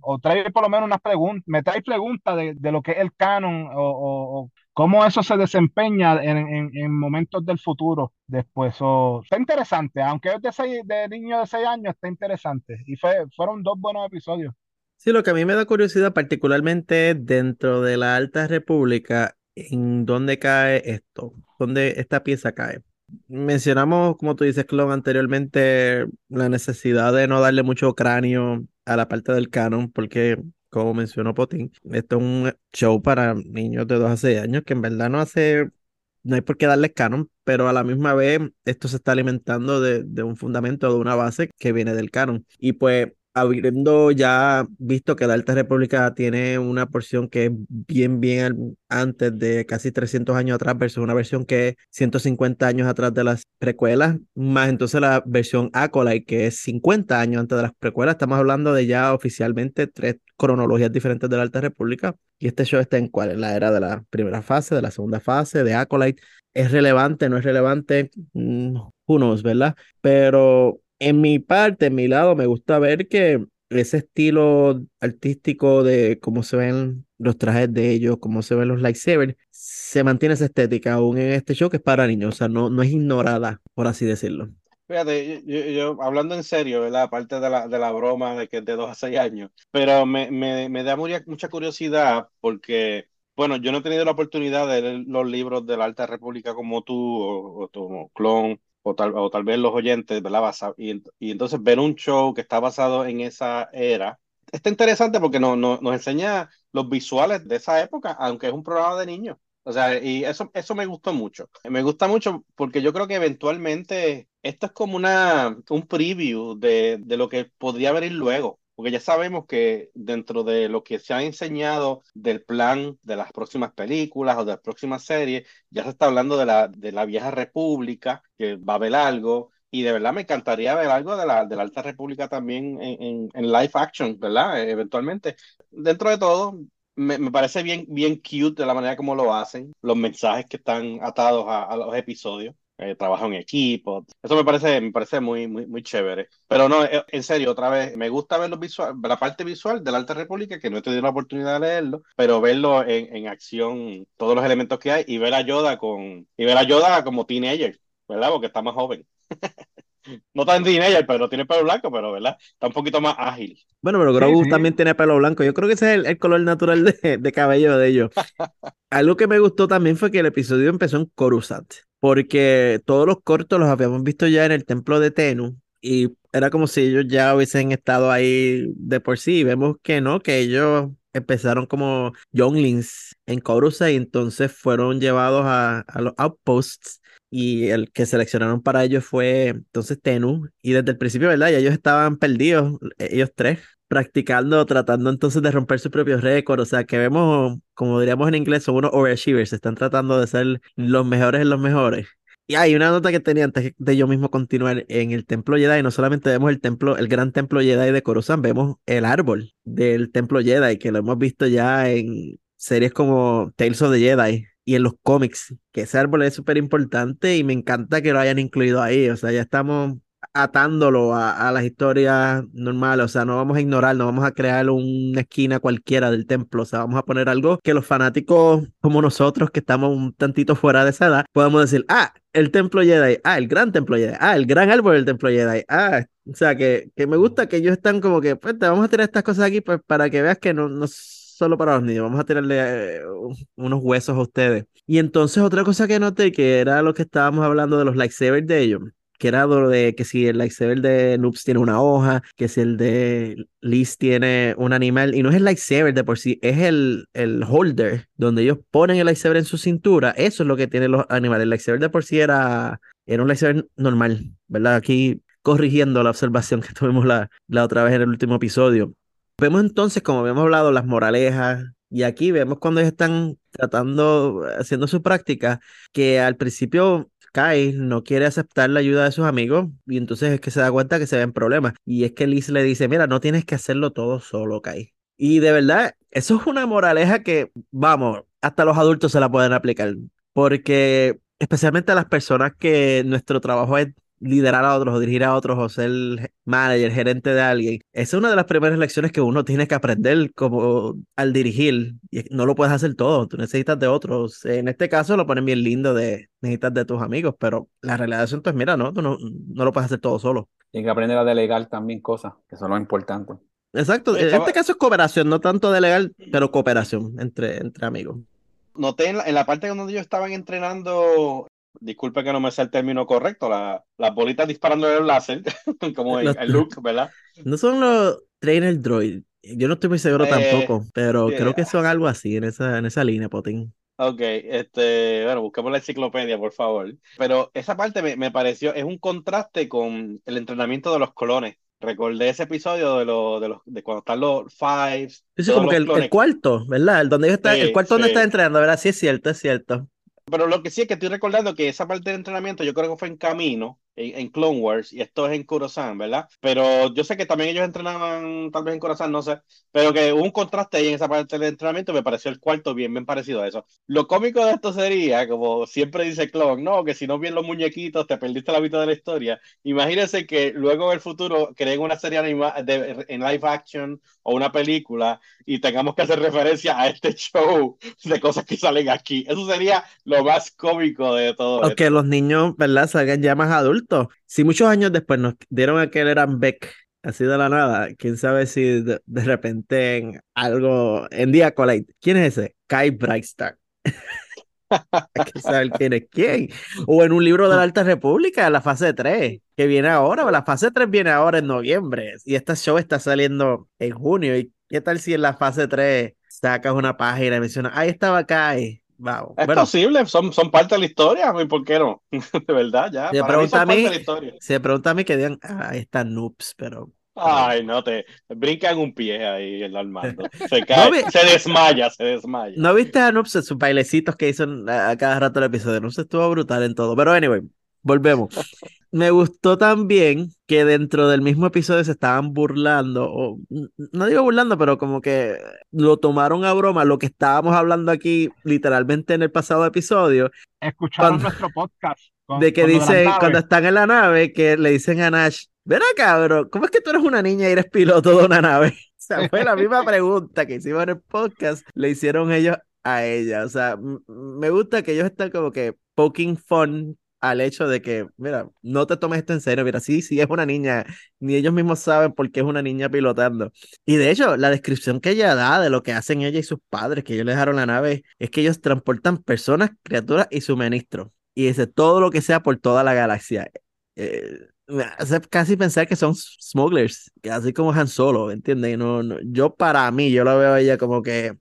S3: o trae por lo menos unas preguntas, me trae preguntas de, de, lo que es el canon o, o, cómo eso se desempeña en, en, momentos del futuro después. está interesante, aunque es de, seis, de niño de 6 años, está interesante. Y fue, fueron dos buenos episodios.
S1: Sí, lo que a mí me da curiosidad, particularmente dentro de la Alta República, ¿en dónde cae esto? ¿Dónde esta pieza cae? Mencionamos, como tú dices, Clon, anteriormente, la necesidad de no darle mucho cráneo a la parte del canon, porque, como mencionó Potín, esto es un show para niños de 2 a 6 años que en verdad no hace, no hay por qué darle canon, pero a la misma vez esto se está alimentando de, de un fundamento, de una base que viene del canon. Y pues habiendo ya visto que la Alta República tiene una porción que es bien, bien antes de casi 300 años atrás versus una versión que es 150 años atrás de las precuelas, más entonces la versión Acolyte que es 50 años antes de las precuelas, estamos hablando de ya oficialmente tres cronologías diferentes de la Alta República y este show está en cuál, en la era de la primera fase, de la segunda fase, de Acolyte, ¿es relevante, no es relevante? Mm, who knows, ¿verdad? Pero en mi parte, en mi lado, me gusta ver que ese estilo artístico de cómo se ven los trajes de ellos, cómo se ven los lightsabers, se mantiene esa estética aún en este show que es para niños, o sea, no, no es ignorada, por así decirlo.
S2: Fíjate, yo, yo, hablando en serio, ¿verdad? Aparte de la, de la broma de que es de dos a seis años, pero me, me, me da mucha curiosidad porque, bueno, yo no he tenido la oportunidad de leer los libros de la Alta República como tú o, o tu clon o tal, o tal vez los oyentes, ¿verdad? Y, y entonces ver un show que está basado en esa era, está interesante porque no, no, nos enseña los visuales de esa época, aunque es un programa de niños. O sea, y eso, eso me gustó mucho. Me gusta mucho porque yo creo que eventualmente esto es como una, un preview de, de lo que podría venir luego porque ya sabemos que dentro de lo que se ha enseñado del plan de las próximas películas o de las próximas series, ya se está hablando de la, de la vieja república, que va a haber algo, y de verdad me encantaría ver algo de la, de la Alta República también en, en, live action, ¿verdad? Eventualmente. Dentro de todo, me, me, parece bien, bien cute de la manera como lo hacen, los mensajes que están atados a, a los episodios eh, trabajo en equipo. Eso me parece, me parece muy, muy, muy chévere. Pero no, eh, en serio, otra vez, me gusta ver visual, la parte visual de la Alta República, que no he tenido la oportunidad de leerlo, pero verlo en, en acción, todos los elementos que hay, y ver a Yoda con, y ver a Yoda como teenager, ¿verdad? Porque está más joven. No tan teenager, pero tiene pelo blanco, pero ¿verdad? Está un poquito más ágil.
S1: Bueno, pero Grogu también tiene pelo blanco. Yo creo que ese es el, color natural de, de, cabello de ellos. Algo que me gustó también fue que el episodio empezó en Coruscant porque todos los cortos los habíamos visto ya en el templo de Tenu y era como si ellos ya hubiesen estado ahí de por sí. Y vemos que no, que ellos empezaron como younglings en Coruscant y entonces fueron llevados a, a los outposts y el que seleccionaron para ellos fue entonces Tenu y desde el principio, ¿verdad? Y ellos estaban perdidos, ellos tres, practicando, tratando entonces de romper su propio récord. O sea, que vemos, como diríamos en inglés, son unos overachievers, están tratando de ser los mejores en los mejores. Y hay una nota que tenía antes de yo mismo continuar en el templo Jedi. No solamente vemos el templo, el gran templo Jedi de Coruscant, vemos el árbol del templo Jedi, que lo hemos visto ya en series como Tales of the Jedi y en los cómics, que ese árbol es súper importante y me encanta que lo hayan incluido ahí. O sea, ya estamos atándolo a, las historias normales, o sea, no vamos a ignorar, no vamos a crear una esquina cualquiera del templo, o sea, vamos a poner algo que los fanáticos como nosotros, que estamos un tantito fuera de esa edad, podamos decir, ah, el templo Jedi, ah, el gran templo Jedi, ah, el gran árbol del templo Jedi, ah, o sea, que, que me gusta que ellos están como que, pues, te vamos a tirar estas cosas aquí pues, para que veas que no, no solo para los niños, vamos a tirarle eh, unos huesos a ustedes. Y entonces otra cosa que noté, que era lo que estábamos hablando de los lightsabers de ellos, que era de que si el lightsaber de Noobs tiene una hoja, que si el de Liz tiene un animal, y no es el lightsaber de por sí, es el, el holder, donde ellos ponen el lightsaber en su cintura, eso es lo que tienen los animales. El lightsaber de por sí era, era un lightsaber normal, ¿verdad? Aquí corrigiendo la observación que tuvimos la, la otra vez en el último episodio. Vemos entonces, como habíamos hablado, las moralejas, y aquí vemos cuando ellos están tratando, haciendo su práctica, que al principio Kai no quiere aceptar la ayuda de sus amigos y entonces es que se da cuenta que se ven problemas. Y es que Liz le dice, mira, no tienes que hacerlo todo solo, Kai. Y de verdad, eso es una moraleja que, vamos, hasta los adultos se la pueden aplicar. Porque especialmente a las personas que nuestro trabajo es liderar a otros o dirigir a otros o ser manager, gerente de alguien. Esa es una de las primeras lecciones que uno tiene que aprender como al dirigir. Y no lo puedes hacer todo, tú necesitas de otros. En este caso lo ponen bien lindo de necesitas de tus amigos, pero la realidad es entonces, mira, no, tú no, no lo puedes hacer todo solo.
S4: Tienes que aprender a delegar también cosas, que son lo importante.
S1: Exacto, en este caso es cooperación, no tanto delegar, pero cooperación entre, entre amigos.
S2: Noté en la, en la parte donde ellos estaban entrenando disculpe que no me sé el término correcto, la, las bolitas disparando el láser, como el, look, ¿verdad?
S1: No son los trainer droid. Yo no estoy muy seguro eh, tampoco, pero creo que son algo así en esa, en esa línea, Potín.
S2: Ok, este, bueno, busquemos la enciclopedia, por favor. Pero esa parte me, me pareció, es un contraste con el entrenamiento de los clones recordé ese episodio de, lo, de, los, de cuando están los Fives.
S1: Sí, sí, como que el, el cuarto, ¿verdad? El, donde
S2: Sí,
S1: el cuarto donde
S2: sí.
S1: está entrenando, ¿verdad? Sí, es cierto, es cierto.
S2: Pero lo que sí es que estoy recordando que esa parte del entrenamiento yo creo que fue en camino, en, en Clone Wars, y esto es en Coruscant, ¿verdad? Pero yo sé que también ellos entrenaban tal vez en Coruscant, no sé, pero que hubo un contraste ahí en esa parte del entrenamiento, me pareció el cuarto bien, bien parecido a eso. Lo cómico de esto sería, como siempre dice Clone, no, que si no bien los muñequitos te perdiste la mitad de la historia. Imagínense que luego en el futuro creen una serie anima de, en live action o una película y tengamos que hacer referencia a este show de cosas que salen aquí. Eso sería lo más cómico de todo
S1: O que
S2: esto.
S1: los niños, ¿verdad? Salgan ya más adultos. Si muchos años después nos dieron a que él era Beck, así de la nada, quién sabe si de, de repente en algo, en Día Colite, ¿quién es ese? Kai Brightstar. Hay que saber quién es quién. O en un libro de la Alta República, la fase 3, que viene ahora. La fase 3 viene ahora en noviembre. Y este show está saliendo en junio. ¿Y qué tal si en la fase 3 sacas una página y mencionas, ahí estaba Kai? Wow.
S2: Es
S1: Bueno,
S2: posible, son, son parte de la historia, ¿y por qué no? De verdad, ya. Mí
S1: pregunta a mí, me pregunta a mí que digan, ah, está Noobs, pero...
S2: Ay, no te brincan un pie ahí el Armando. Se
S1: No,
S2: cae,
S1: vi-
S2: se desmaya, se desmaya.
S1: ¿No viste a Noobs en sus bailecitos que hizo a cada rato el episodio? Noobs estuvo brutal en todo. Pero anyway, volvemos. Me gustó también que dentro del mismo episodio se estaban burlando, o no digo burlando, pero como que lo tomaron a broma, lo que estábamos hablando aquí literalmente en el pasado episodio,
S3: Escucharon
S1: Cuando-
S3: nuestro podcast. con-
S1: de que dicen, cuando están en la nave, que le dicen a Nash, ven acá, bro, ¿cómo es que tú eres una niña y eres piloto de una nave? O sea, fue la misma pregunta que hicimos en el podcast, le hicieron ellos a ella. O sea, me gusta que ellos están como que poking fun al hecho de que, mira, no te tomes esto en serio, mira, sí, sí es una niña, ni ellos mismos saben por qué es una niña pilotando. Y de hecho, la descripción que ella da de lo que hacen ella y sus padres, que ellos le dejaron la nave, es que ellos transportan personas, criaturas y suministros. Y dice todo lo que sea por toda la galaxia. Eh, me hace casi pensar que son smugglers, así como Han Solo, ¿entiendes? No, no, yo para mí, yo lo veo a ella como que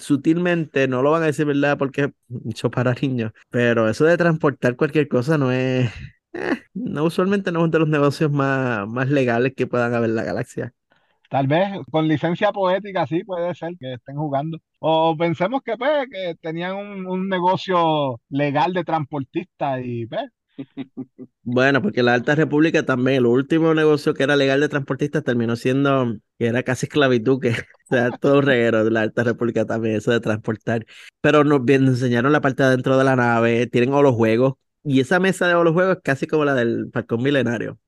S1: sutilmente, no lo van a decir, ¿verdad? Porque es para niños, pero eso de transportar cualquier cosa no es, eh, no usualmente no es de los negocios más, más legales que puedan haber en la galaxia.
S3: Tal vez con licencia poética, sí, puede ser que estén jugando. O pensemos que, pues, que tenían un, un negocio legal de transportista y, pues,
S1: Bueno, porque la Alta República también, el último negocio que era legal de transportistas terminó siendo, que era casi esclavitud, que o sea, todo un reguero de la Alta República también, eso de transportar. Pero nos, bien, nos enseñaron la parte de adentro de la nave, tienen holojuegos, y esa mesa de holojuegos es casi como la del Falcón Milenario.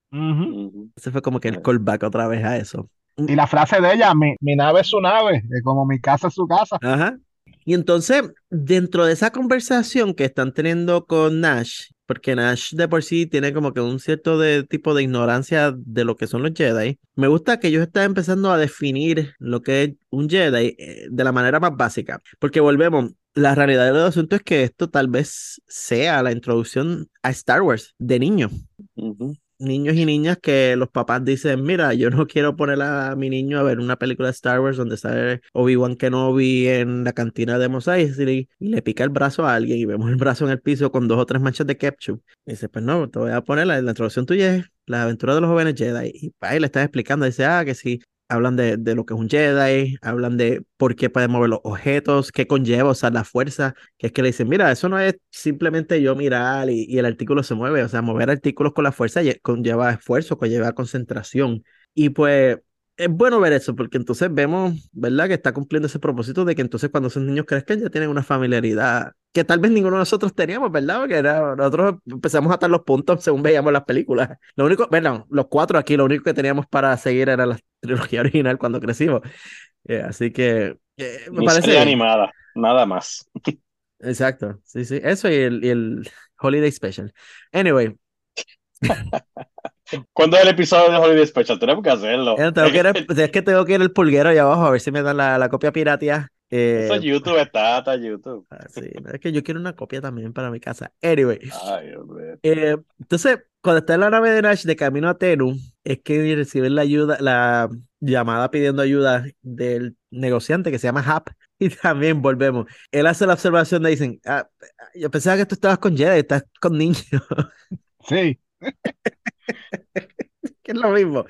S1: Ese fue como que el callback otra vez a eso.
S3: Y la frase de ella, mi, mi nave es su nave, como mi casa es su casa.
S1: Ajá. Y entonces, dentro de esa conversación que están teniendo con Nash, porque Nash de por sí tiene como que un cierto de, tipo de ignorancia de lo que son los Jedi, me gusta que ellos están empezando a definir lo que es un Jedi eh, de la manera más básica, porque volvemos, la realidad del asunto es que esto tal vez sea la introducción a Star Wars de niños
S2: Ujú.
S1: Niños y niñas que los papás dicen, mira, yo no quiero poner a mi niño a ver una película de Star Wars donde sale Obi-Wan Kenobi en la cantina de Mos Eisley y le pica el brazo a alguien y vemos el brazo en el piso con dos o tres manchas de ketchup. Y dice, pues no, te voy a poner la, la introducción tuya es la aventura de los jóvenes Jedi. Y y le estás explicando, dice, ah, que sí. Hablan de, de lo que es un Jedi, hablan de por qué pueden mover los objetos, qué conlleva usar la fuerza, que es que le dicen, mira, eso no es simplemente yo mirar y, y el artículo se mueve, o sea, mover artículos con la fuerza lle- conlleva esfuerzo, conlleva concentración. Y pues es bueno ver eso, porque entonces vemos, ¿verdad? Que está cumpliendo ese propósito de que entonces cuando esos niños crezcan ya tienen una familiaridad que tal vez ninguno de nosotros teníamos, ¿verdad? Porque era, nosotros empezamos a atar los puntos según veíamos las películas. Lo único, bueno, los cuatro aquí, lo único que teníamos para seguir era la trilogía original cuando crecimos. Eh, así que eh, me parece...
S2: animada, nada más.
S1: Exacto, sí, sí, eso y el, y el Holiday Special. Anyway,
S2: ¿Cuándo es el episodio de Holiday Special? Tenemos que hacerlo.
S1: eh, tengo que ir, es que tengo que ir al pulguero allá abajo a ver si me dan la, la copia piratea. Eh,
S2: Eso YouTube está, está YouTube.
S1: ah, sí, es que yo quiero una copia también para mi casa. Anyway,
S2: Ay,
S1: eh, entonces, cuando está en la nave de Nash de camino a Tenú, es que reciben la ayuda, la llamada pidiendo ayuda del negociante que se llama Hap. Y también volvemos. Él hace la observación de dicen, ah, yo pensaba que tú estabas con Jedi, estás con niños.
S3: Sí,
S1: que es lo mismo.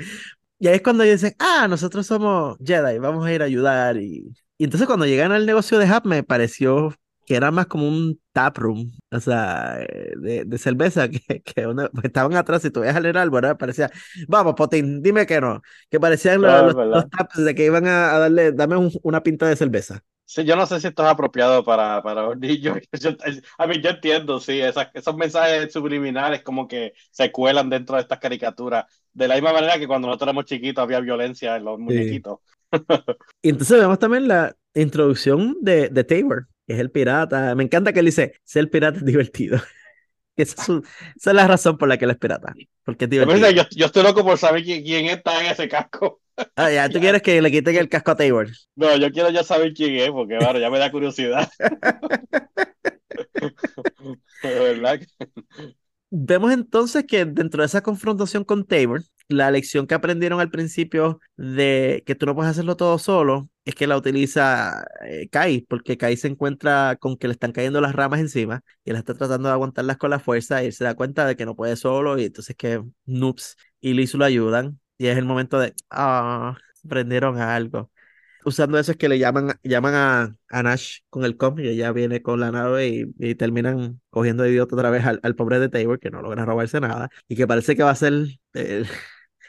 S1: Y ahí es cuando ellos dicen, ah, nosotros somos Jedi, vamos a ir a ayudar. Y, y entonces cuando llegan al negocio de Hub me pareció que era más como un tap room, o sea, eh, de, de cerveza, que, que uno- pues, estaban atrás y tú ves al heraldo, ¿verdad? Parecía, vamos, Potín, dime que no, que parecían los,
S2: Ah,
S1: los- los taps de que iban a, a darle, dame un- una pinta de cerveza.
S2: Sí, yo no sé si esto es apropiado para, para los niños. Yo, a mí, yo entiendo, sí, esas- esos mensajes subliminales como que se cuelan dentro de estas caricaturas. De la misma manera que cuando nosotros éramos chiquitos había violencia en los muñequitos.
S1: Y entonces vemos también la introducción de, de Tabor, que es el pirata. Me encanta que él dice, ser pirata es divertido. Esa es, su- esa es la razón por la que él es pirata, porque es divertido.
S2: yo, yo estoy loco por saber quién, quién está en ese casco.
S1: Ah, ya, tú quieres que le quiten el casco a Tabor.
S2: No, yo quiero ya saber quién es, porque bueno, ya me da curiosidad. De verdad.
S1: Vemos entonces que dentro de esa confrontación con Tabor, la lección que aprendieron al principio de que tú no puedes hacerlo todo solo es que la utiliza eh, Kai, porque Kai se encuentra con que le están cayendo las ramas encima y él está tratando de aguantarlas con la fuerza y él se da cuenta de que no puede solo y entonces que Noops y Liz lo ayudan y es el momento de, ah, aprendieron algo. Usando eso es que le llaman, llaman a, a Nash con el com y ella viene con la nave y, y terminan cogiendo de idiota otra vez al, al pobre de Tabor que no logra robarse nada y que parece que va a ser el,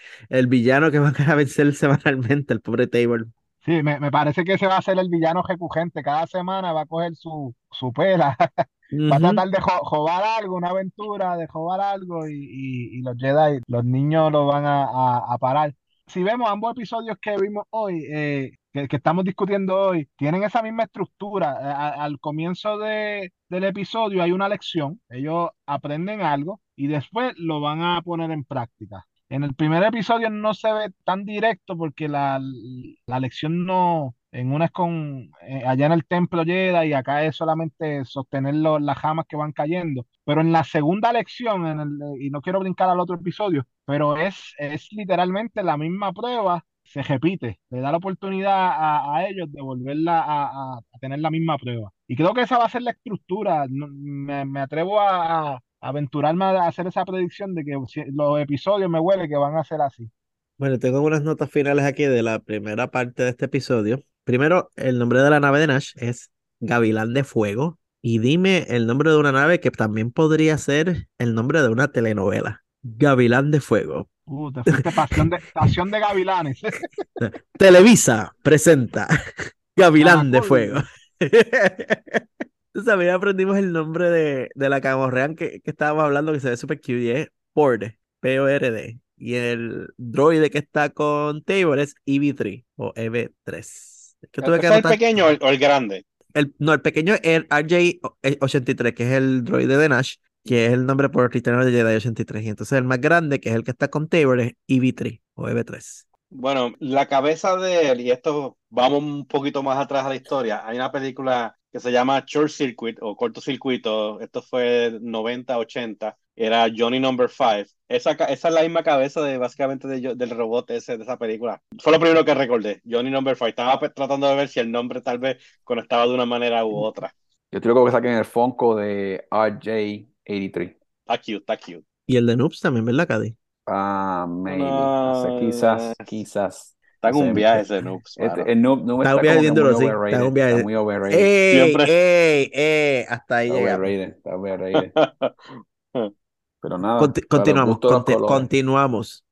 S1: el villano que van a vencer semanalmente, el pobre Tabor.
S3: Sí, me, me parece que ese va a ser el villano recurrente. Cada semana va a coger su, su pela, va a tratar de jo- jobar algo, una aventura, de jobar algo y, y- y los Jedi, los niños lo van a, a- a parar. Si vemos ambos episodios que vimos hoy, eh, que, que estamos discutiendo hoy, tienen esa misma estructura. Eh, al comienzo de- del episodio hay una lección, ellos aprenden algo y después lo van a poner en práctica. En el primer episodio no se ve tan directo porque la, la lección no, en una es con, eh, allá en el templo Jedi y acá es solamente sostener las jamas que van cayendo. Pero en la segunda lección, y no quiero brincar al otro episodio, pero es, es literalmente la misma prueba, se repite, le da la oportunidad a, a ellos de volverla a, a- tener la misma prueba. Y creo que esa va a ser la estructura. No- me, me atrevo a, aventurarme a hacer esa predicción de que los episodios me huele que van a ser así.
S1: Bueno, tengo unas notas finales aquí de la primera parte de este episodio. Primero, el nombre de la nave de Nash es Gavilán de Fuego. Y dime el nombre de una nave que también podría ser el nombre de una telenovela. Gavilán de Fuego.
S3: Uh, te fuiste pasión de, pasión de gavilanes.
S1: Televisa presenta Gavilán de. Fuego. Sabes, aprendimos el nombre de, de la camorrean que, que estábamos hablando que se ve súper cute y es Pord, P-O-R-D. Y el droide que está con Tabor es EV3 o EV3. Que tuve que
S2: ¿Es el pequeño o el, o el grande?
S1: el- no, el pequeño es el RJ83, que es el droide de Nash, que es el nombre por of the Jedi 83. Y entonces el más grande, que es el que está con Tabor, es EV3 o EV3.
S2: Bueno, la cabeza de él, y esto vamos un poquito más atrás a la historia, hay una película que se llama Short Circuit o Cortocircuito, esto fue 90, 80, era Johnny Number 5. Esa, esa es la misma cabeza de básicamente de yo- del robot ese de esa película. Fue lo primero que recordé, Johnny Number 5. Estaba pe- tratando de ver si el nombre tal vez conectaba de una manera u otra.
S4: Yo estoy loco que saquen el Funko de RJ83.
S2: Está cute, está cute.
S1: Y el de Noobs también, ¿verdad, Cady?
S4: Ah, maybe. O sea, quizás,
S2: No.
S4: quizás.
S2: Está en
S4: Sí,
S2: un viaje ese Noobs.
S4: Este, el noob, noob
S1: Está
S4: está
S1: un viaje
S4: como muy
S1: sí, está
S4: overrated,
S1: un viaje-
S4: está muy overrated.
S1: ¡Ey!
S2: Siempre.
S1: ¡Ey! ¡Ey! Hasta ahí
S4: Está
S1: llegamos.
S4: overrated, está overrated. Pero nada,
S1: Conti- continuamos, conti- continuamos.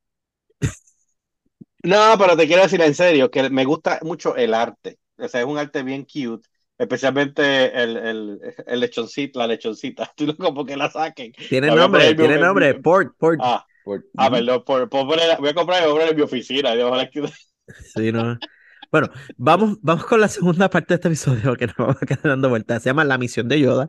S2: No, pero te quiero decir en serio que me gusta mucho el arte. O sea, es un arte bien cute. Especialmente el, el, el lechoncito, la lechoncita. Estoy loco porque la saquen.
S1: Tiene
S2: La
S1: nombre, tiene
S2: mi-
S1: nombre. Port, Port.
S2: Ah,
S4: Por-
S2: ah, perdón, por, por poner- voy a comprar y voy a poner en mi oficina. y ojalá que-
S1: Sí, no. Bueno, vamos, vamos con la segunda parte de este episodio que nos vamos a quedar dando vueltas. Se llama La misión de Yoda.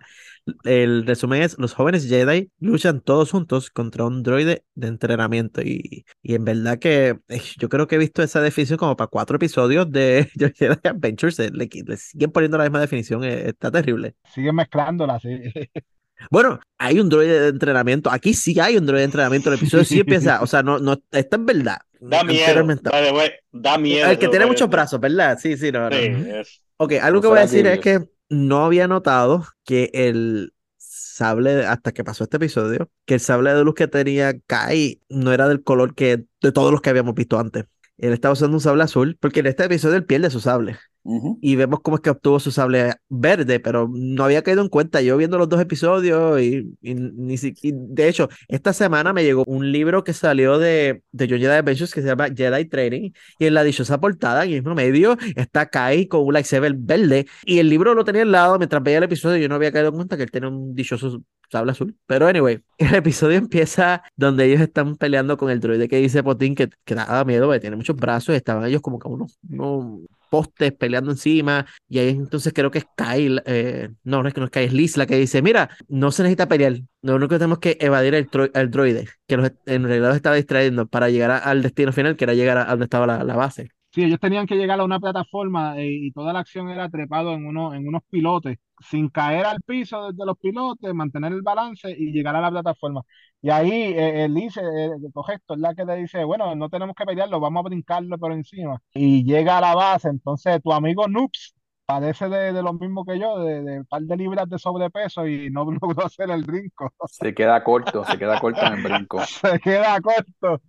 S1: El resumen es, los jóvenes Jedi luchan todos juntos contra un droide de entrenamiento. Y, y en verdad que eh, yo creo que he visto esa definición como para cuatro episodios de Jedi Adventures. eh, Le, le siguen poniendo la misma definición. eh, Está terrible.
S3: Siguen mezclándolas, sí.
S1: Bueno, hay un droide de entrenamiento. Aquí sí hay un droide de entrenamiento. El episodio sí empieza, o sea, no, no, está en verdad.
S2: Da miedo. Way, da miedo.
S1: El que tiene muchos brazos, ¿verdad? Sí, sí, no, no.
S2: Sí, es-
S1: Ok, algo
S4: No
S1: que voy a decir es que no había notado que el sable, hasta que pasó este episodio, que el sable de luz que tenía Kai no era del color que de todos los que habíamos visto antes. él estaba usando un sable azul, porque en este episodio él pierde su sable.
S4: Ujú.
S1: Y vemos cómo es que obtuvo su sable verde, pero no había caído en cuenta. Yo viendo los dos episodios y, y ni y de hecho, esta semana me llegó un libro que salió de, de John Jedi Adventures que se llama Jedi Training y en la dichosa portada, en el mismo medio, está Kai con un lightsaber verde y el libro lo tenía al lado mientras veía el episodio yo no había caído en cuenta que él tenía un dichoso sable azul. Pero anyway, el episodio empieza donde ellos están peleando con el droide que dice Potín que, que daba miedo, porque tiene muchos brazos estaban ellos como que unos, unos postes peleando encima y ahí entonces creo que es Kyle, eh, no, no es que no es Kyle, es Liz la que dice, mira, no se necesita pelear, lo único que tenemos que evadir el, el droide, que los- en realidad estaba distrayendo para llegar al destino final, que era llegar a, a donde estaba la, la base.
S3: Sí, ellos tenían que llegar a una plataforma eh, y toda la acción era trepado en, uno, en unos pilotes, sin caer al piso desde los pilotes, mantener el balance y llegar a la plataforma. Y ahí eh, él dice, eh, coge esto, es la que le dice, bueno, no tenemos que pelearlo, vamos a brincarlo por encima. Y llega a la base, entonces tu amigo Noops padece de, de lo mismo que yo, de, de un par de libras de sobrepeso y no logró hacer el brinco.
S4: Se queda corto, se queda corto en el brinco.
S3: Se queda corto.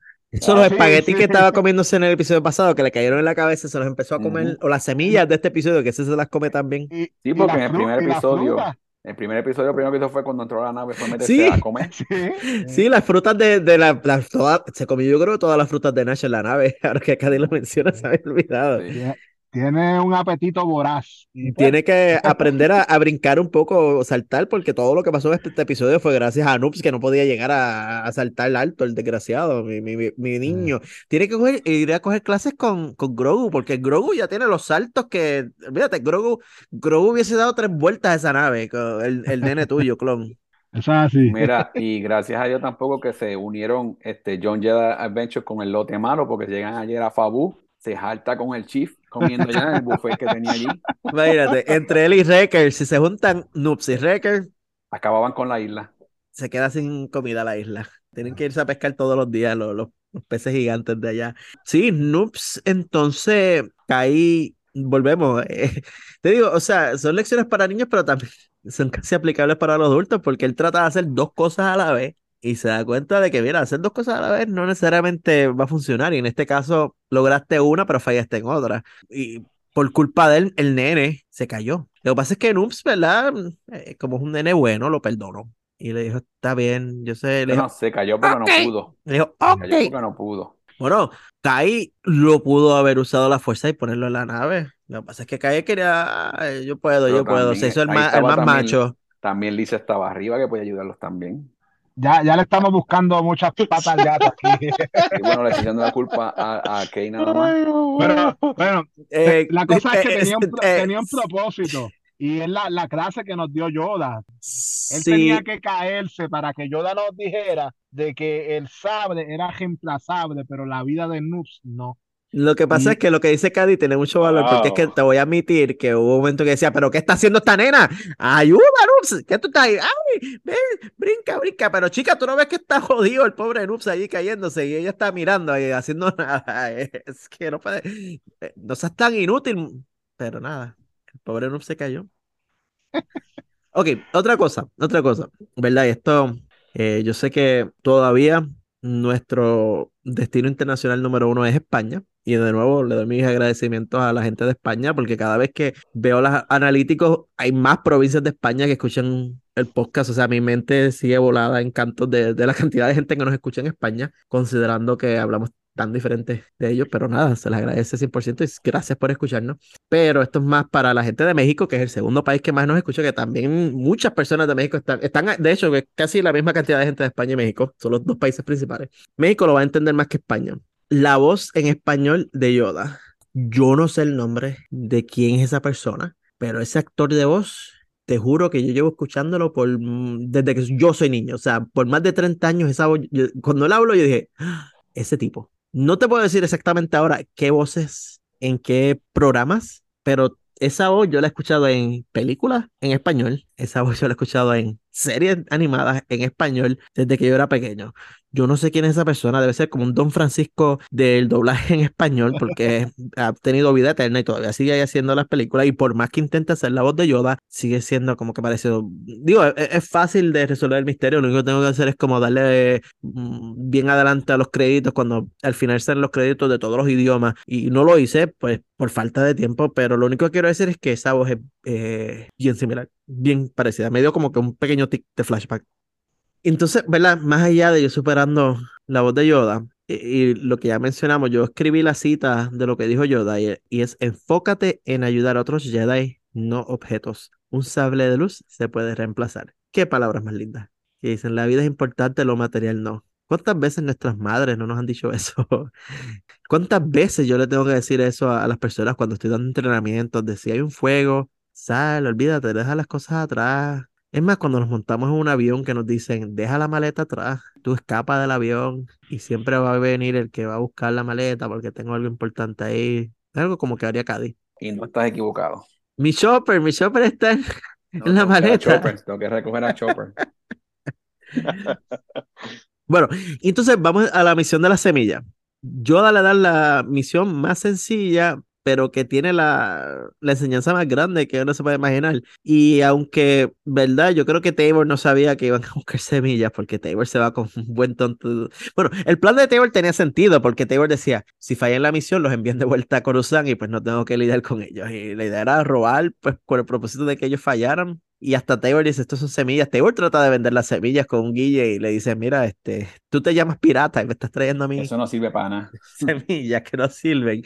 S3: Ah,
S1: los
S3: sí,
S1: espaguetis
S3: sí.
S1: que estaba comiéndose en el episodio pasado, que le cayeron en la cabeza, se los empezó a comer, o las semillas de este episodio, que ese se las come también.
S3: Y,
S4: Sí, porque en el primer episodio,
S3: fruta.
S4: el primer episodio, primero que hizo fue cuando entró a la nave, fue meterse
S1: Sí.
S4: a comer.
S3: Sí.
S1: Sí, las frutas de, de la, las- todas- se comió yo creo todas las frutas de Nash en la nave, ahora que Cady lo menciona, se había olvidado.
S3: Tiene, un apetito voraz. Y pues,
S1: Tiene que aprender a, a brincar un poco saltar, porque todo lo que pasó en este episodio fue gracias a Noobs que no podía llegar a, a saltar alto, el desgraciado, mi, mi, mi- niño. Tiene que coger- ir a coger clases con, con Grogu, porque Grogu ya tiene los saltos que, olvídate, Grogu, Grogu hubiese dado tres vueltas a esa nave, el, el nene tuyo, clon.
S3: Eso es así.
S4: Mira, y gracias a Dios tampoco que se unieron este John Jedi Adventure con el lote malo, porque llegan ayer a Fabu, se jalta con el Chief comiendo ya en el buffet que tenía allí,
S1: Imagínate, entre él y Wrecker, si se juntan Noobs y Wrecker,
S4: acababan con la isla.
S1: se queda sin comida la isla. Tienen que irse a pescar todos los días los, los- los peces gigantes de allá. Sí, Noobs, entonces caí, volvemos. eh, te digo, o sea, son lecciones para niños, pero también son casi aplicables para los adultos porque él trata de hacer dos cosas a la vez y se da cuenta de que, mira, hacer dos cosas a la vez no necesariamente va a funcionar y en este caso lograste una, pero fallaste en otra. Y por culpa de él, el nene se cayó. Lo que pasa es que Noobs, ¿verdad? Eh, como es un nene bueno, lo perdonó. Y le dijo, está bien, yo sé, le dijo,
S4: No, se cayó porque
S1: Ok.
S4: no pudo.
S1: le dijo,
S4: Se
S1: ok.
S4: cayó porque no pudo.
S1: Bueno, Kai lo pudo haber usado la fuerza y ponerlo en la nave. Lo que pasa es que Kai quería, "Ay, yo puedo,
S4: Pero
S1: yo puedo. Se hizo el más, el más
S4: también-
S1: macho.
S4: También Lisa estaba arriba, que podía ayudarlos también.
S3: Ya, ya le estamos buscando muchas patas al gato aquí.
S4: Y bueno, le estoy dando la culpa a, a Kay nada más.
S3: Pero, bueno,
S1: Eh,
S3: la cosa es que
S1: eh,
S3: tenía un,
S1: eh,
S3: tenía un propósito. Y es la, la clase que nos dio Yoda. Él
S1: sí,
S3: tenía que caerse para que Yoda nos dijera de que el sable era reemplazable, pero la vida de Noobs no.
S1: Lo que pasa
S3: Y-
S1: es que lo que dice Cady tiene mucho valor, porque es que te voy a admitir que hubo un momento que decía, pero ¿qué está haciendo esta nena? Ayuda, Noobs, ¿qué tú estás ahí? Ay, ven, brinca, brinca, pero chica, tú no ves que está jodido el pobre Noobs allí cayéndose y ella está mirando ahí haciendo nada. Es que no puede, eh, no seas tan inútil, pero nada, el pobre Noobs se cayó. Ok, otra cosa, otra cosa, ¿verdad? Y esto, eh, yo sé que todavía nuestro destino internacional número uno es España. Y de nuevo le doy mis agradecimientos a la gente de España porque cada vez que veo los analíticos hay más provincias de España que escuchan el podcast. O sea, mi mente sigue volada en cantos de, de la cantidad de gente que nos escucha en España, considerando que hablamos tan diferentes de ellos. Pero nada, se les agradece 100% y gracias por escucharnos. Pero esto es más para la gente de México, que es el segundo país que más nos escucha, que también muchas personas de México están, están de hecho, casi la misma cantidad de gente de España y México, son los dos países principales. México lo va a entender más que España. La voz en español de Yoda. Yo no sé el nombre de quién es esa persona, pero ese actor de voz, te juro que yo llevo escuchándolo por, mm, desde que yo soy niño. O sea, por más de 30 años, esa voz, yo- cuando él hablo, yo dije, "Ah, ese tipo. No te puedo decir exactamente ahora qué voces, en qué programas, pero esa voz yo la he escuchado en películas en español, esa voz yo la he escuchado en series animadas en español desde que yo era pequeño. Yo no sé quién es esa persona, debe ser como un Don Francisco del doblaje en español, porque ha tenido vida eterna y todavía sigue haciendo las películas. Y por más que intente hacer la voz de Yoda, sigue siendo como que parecido. Digo, es, es fácil de resolver el misterio. Lo único que tengo que hacer es como darle mm, bien adelante a los créditos cuando al final salen los créditos de todos los idiomas. Y no lo hice, pues por falta de tiempo, pero lo único que quiero decir es que esa voz es eh, bien similar, bien parecida. Me dio como que un pequeño tic de flashback. Entonces, ¿verdad? Más allá de yo superando la voz de Yoda, y, lo que ya mencionamos, yo escribí la cita de lo que dijo Yoda y, y es enfócate en ayudar a otros Jedi, no objetos. Un sable de luz se puede reemplazar. Qué palabras más lindas. Que dicen, la vida es importante, lo material no. ¿Cuántas veces nuestras madres no nos han dicho eso? ¿Cuántas veces yo le tengo que decir eso a, a las personas cuando estoy dando entrenamientos? De si hay un fuego, sal, olvídate, deja las cosas atrás. Es más, cuando nos montamos en un avión que nos dicen, deja la maleta atrás, tú escapa del avión y siempre va a venir el que va a buscar la maleta porque tengo algo importante ahí. Algo como que haría Cádiz.
S4: Y no estás equivocado.
S1: Mi shopper, mi shopper está en,
S4: No,
S1: en la maleta.
S4: Chopper, tengo que recoger a Chopper.
S1: Bueno, entonces vamos a la misión de la semilla. Yoda le da la misión más sencilla, pero que tiene la, la enseñanza más grande que uno se puede imaginar. Y aunque, ¿verdad? Yo creo que Tabor no sabía que iban a buscar semillas, porque Tabor se va con un buen tonto. Bueno, el plan de Tabor tenía sentido, porque Tabor decía, si fallan la misión, los envían de vuelta a Coruscant y pues no tengo que lidiar con ellos. Y la idea era robar, pues con el propósito de que ellos fallaran. Y hasta Tabor dice, estos son semillas. Tabor trata de vender las semillas con un guille y le dice, mira, este, tú te llamas pirata y me estás trayendo a mí
S4: Eso no sirve para nada.
S1: semillas que no sirven.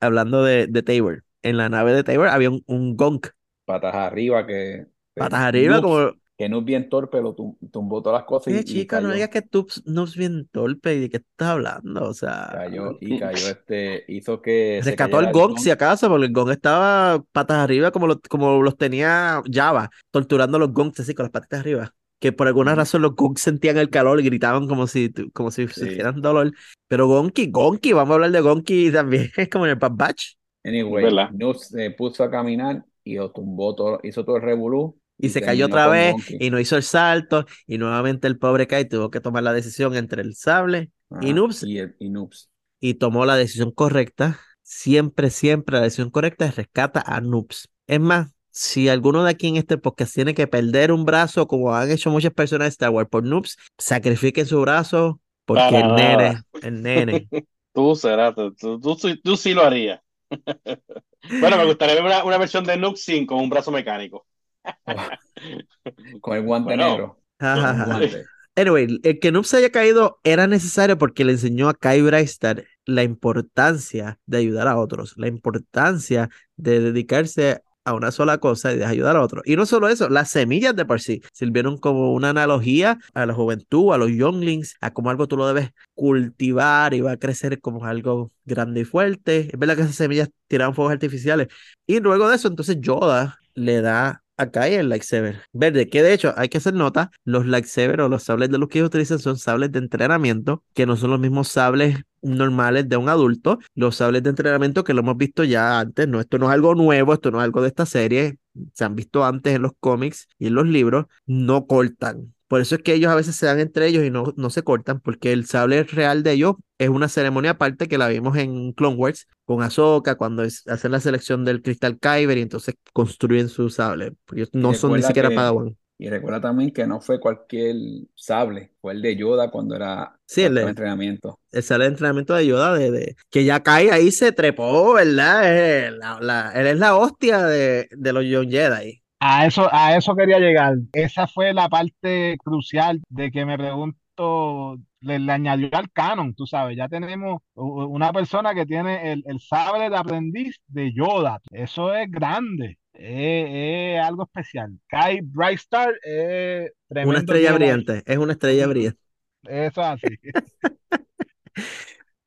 S1: Hablando de, de Tabor, en la nave de Tabor había un, un gonk,
S4: Patas arriba que...
S1: patas arriba, como,
S4: Que no es bien torpe, lo tum- tumbó todas las cosas y, y
S1: chica, no digas que tú no es bien torpe y de qué estás hablando, o sea,
S4: Cayó y cayó este, hizo que
S1: rescató
S4: el
S1: gong si acaso, porque el gong estaba patas arriba como, lo- como los tenía Java, torturando a los gongs así con las patitas arriba. Que por alguna razón los gongs sentían el calor y gritaban como si, como si
S4: Sí.
S1: sintieran dolor. Pero Gonki, Gonki, vamos a hablar de Gonki también, es como en el Bad Batch.
S4: Anyway,
S2: ¿Verdad?
S4: Se puso a caminar y lo tumbó todo, hizo todo el revolú
S1: Y se cayó otra vez y no hizo el salto y nuevamente el pobre Kai tuvo que tomar la decisión entre el sable y Noobs
S4: y, el- y Noobs.
S1: y tomó la decisión correcta. Siempre, siempre la decisión correcta es rescata a Noobs. Es más, si alguno de aquí en este podcast tiene que perder un brazo, como han hecho muchas personas de Star Wars por Noobs, sacrifiquen su brazo porque
S2: Para
S1: el
S2: nada.
S1: nene, el nene.
S2: Tú serás, tú, tú, tú sí- tú sí lo harías. Bueno, me gustaría ver una, una versión de Nuke sin con un brazo mecánico.
S4: Con el guante
S2: Bueno.
S4: negro. Guante.
S1: Anyway, el que Noob se haya caído era necesario porque le enseñó a Kai Braistar la importancia de ayudar a otros, la importancia de dedicarse a una sola cosa y de ayudar a otros. Y no solo eso, las semillas de por sí sirvieron como una analogía a la juventud, a los younglings, a cómo algo tú lo debes cultivar y va a crecer como algo grande y fuerte. Es verdad que esas semillas tiraban fuegos artificiales. Y luego de eso, entonces Yoda le da a Kai el lightsaber verde, que de hecho hay que hacer nota, los lightsaber o los sables de luz que ellos utilizan son sables de entrenamiento, que no son los mismos sables normales de un adulto, los sables de entrenamiento que lo hemos visto ya antes, no, esto no es algo nuevo, esto no es algo de esta serie, se han visto antes en los cómics y en los libros, no cortan. Por eso es que ellos a veces se dan entre ellos y no, no se cortan, porque el sable real de ellos es una ceremonia aparte que la vimos en Clone Wars con Ahsoka cuando es- hacen la selección del cristal Kyber y entonces construyen su sable. ellos no son ni siquiera
S4: que-
S1: Padawan.
S4: Y recuerda también que no fue cualquier sable, fue el de Yoda cuando era
S1: Sí, el de-
S4: entrenamiento.
S1: El sale de entrenamiento de Yoda, de, de- que ya cae ahí, se trepó, ¿verdad? Es la, la- él es la hostia de, de los Young Jedi.
S3: A eso, a eso quería llegar. Esa fue la parte crucial de que me pregunto, le, le añadió al canon, tú sabes, ya tenemos una persona que tiene el, el sable de aprendiz de Yoda. Eso es grande, es, algo especial. Kai Brightstar es
S1: Una estrella
S3: Jedi.
S1: brillante, es una estrella brillante.
S3: Eso es así.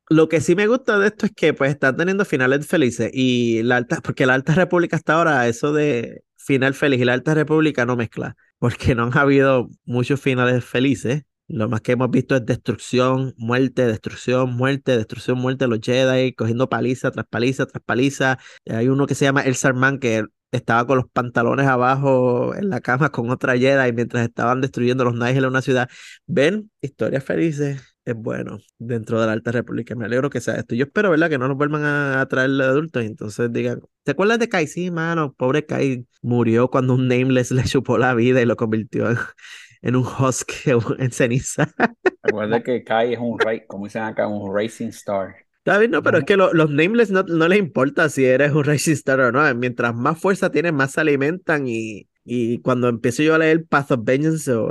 S1: Lo que sí me gusta de esto es que pues están teniendo finales felices y la alta, porque la Alta República hasta ahora, eso de final feliz y la Alta República no mezcla, porque no han habido muchos finales felices. Lo más que hemos visto es destrucción, muerte, destrucción, muerte, destrucción, muerte los Jedi, cogiendo paliza tras paliza tras paliza. Hay uno que se llama El Sarman, que estaba con los pantalones abajo en la cama con otra Jedi mientras estaban destruyendo los Nihil en una ciudad. Ven, historias felices, es bueno dentro de la Alta República. Me alegro que sea esto. Yo espero, ¿verdad? Que no nos vuelvan a, traer de adultos y entonces digan, ¿te acuerdas de Kai? Sí, mano, pobre Kai murió cuando un Nameless le chupó la vida y lo convirtió en, un Husk en ceniza.
S4: Recuerda que Kai es un, como dicen acá, un Racing Star.
S1: Está bien, no, pero es que los nameless no, no les importa si eres un Racing Star o no. Mientras más fuerza tienes, más se alimentan y, y cuando empiezo yo a leer Path of Vengeance, uh,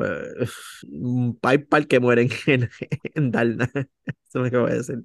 S1: un PayPal que mueren en, en Dalna. Eso me acabo de decir.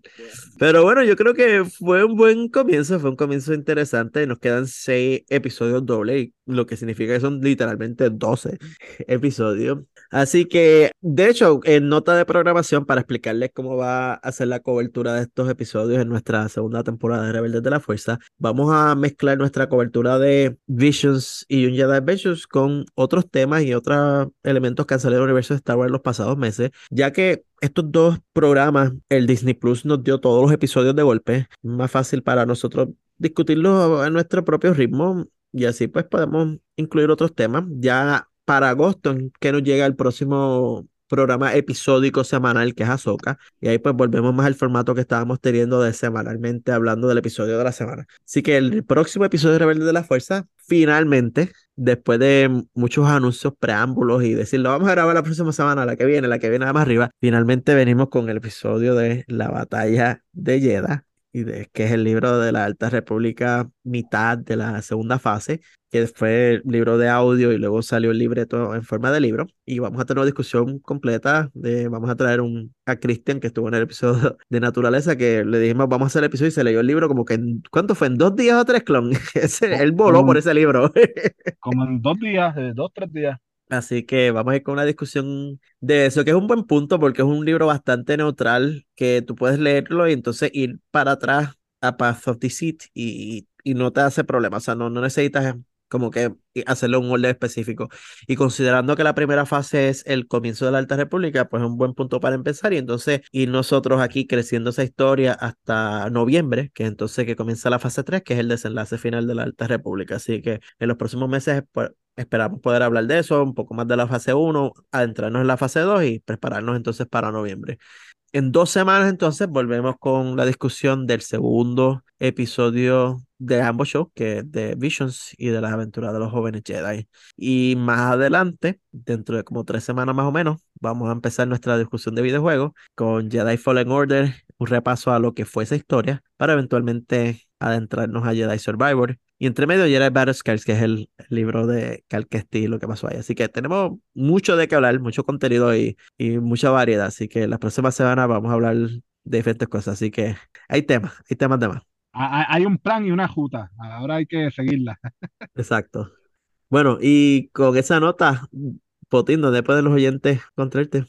S1: Pero bueno, yo creo que fue un buen comienzo, fue un comienzo interesante. Nos quedan seis episodios dobles, lo que significa que son literalmente 12 episodios. Así que, de hecho, en nota de programación, para explicarles cómo va a ser la cobertura de estos episodios en nuestra segunda temporada de Rebeldes de la Fuerza, vamos a mezclar nuestra cobertura de Visions y un Jedi Adventures con otros temas y otros elementos que han salido del universo de Star Wars en los pasados meses, ya que estos dos programas, el Disney Plus nos dio todos los episodios de golpe, más fácil para nosotros discutirlos a nuestro propio ritmo y así pues podemos incluir otros temas. Ya para agosto, que nos llega el próximo programa episódico semanal que es Azoka. Y ahí pues volvemos más al formato que estábamos teniendo de semanalmente hablando del episodio de la semana. Así que el próximo episodio de Rebelde de la Fuerza, finalmente, después de muchos anuncios, preámbulos y decirlo, vamos a grabar la próxima semana, la que viene, la que viene más arriba, finalmente venimos con el episodio de la batalla de Jeddah y de, que es el libro de la Alta República, mitad de la segunda fase, que fue el libro de audio y luego salió el libreto en forma de libro. Y vamos a tener una discusión completa. De, vamos a traer un, a Cristian, que estuvo en el episodio de Naturaleza, que le dijimos, vamos a hacer el episodio y se leyó el libro como que, en, ¿cuánto fue? ¿En dos días o tres, clon? él voló por ese libro.
S3: como en dos días, dos, tres días.
S1: Así que vamos a ir con una discusión de eso, que es un buen punto porque es un libro bastante neutral que tú puedes leerlo y entonces ir para atrás a Path of Deceit y, y no te hace problema. O sea, no, no necesitas como que hacerle un orden específico. Y considerando que la primera fase es el comienzo de la Alta República, pues es un buen punto para empezar. Y entonces ir nosotros aquí creciendo esa historia hasta noviembre, que entonces que comienza la fase 3, que es el desenlace final de la Alta República. Así que en los próximos meses pues, esperamos poder hablar de eso, un poco más de la fase 1, adentrarnos en la fase 2 y prepararnos entonces para noviembre. En dos semanas entonces volvemos con la discusión del segundo episodio de ambos shows, que es de Visions y de las aventuras de los jóvenes Jedi. Y más adelante, dentro de como tres semanas más o menos, vamos a empezar nuestra discusión de videojuegos con Jedi Fallen Order, un repaso a lo que fue esa historia, para eventualmente adentrarnos a Jedi Survivor y entre medio Jedi Battle Scars, que es el, libro de Cal lo que pasó ahí. Así que tenemos mucho de qué hablar, mucho contenido y, y mucha variedad. Así que las próximas semanas vamos a hablar de diferentes cosas. Así que hay temas, hay temas de más.
S3: Hay un plan y una juta. Ahora hay que seguirla.
S1: Exacto. Bueno, y con esa nota, Potín, ¿dónde pueden los oyentes encontrarte?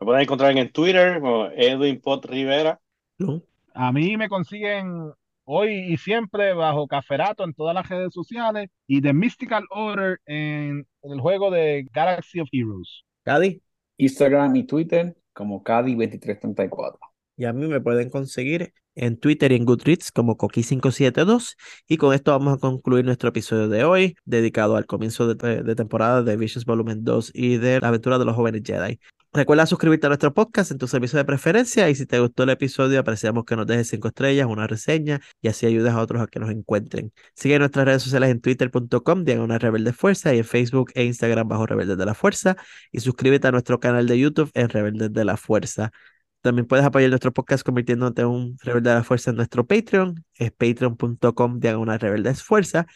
S2: Me pueden encontrar en Twitter como Edwin Pot Rivera.
S3: ¿No? A mí me consiguen hoy y siempre bajo Caferato en todas las redes sociales y The Mystical Order en, el juego de Galaxy of Heroes.
S1: Cadi.
S4: Instagram y Twitter como Cadi2334.
S1: Y a mí me pueden conseguir en Twitter y en Goodreads como Coqui572. Y con esto vamos a concluir nuestro episodio de hoy, dedicado al comienzo de, de temporada de Visions Volumen 2 y de la aventura de los jóvenes Jedi. Recuerda suscribirte a nuestro podcast en tu servicio de preferencia y si te gustó el episodio apreciamos que nos dejes cinco estrellas, una reseña y así ayudas a otros a que nos encuentren. Sigue nuestras redes sociales en twitter.com, diagonal rebelde fuerza y en Facebook e Instagram bajo rebeldes de la fuerza y suscríbete a nuestro canal de YouTube en rebeldes de la fuerza. También puedes apoyar nuestro podcast convirtiéndote en un rebelde de la fuerza en nuestro Patreon, es patreon.com diagonal rebeldes fuerza.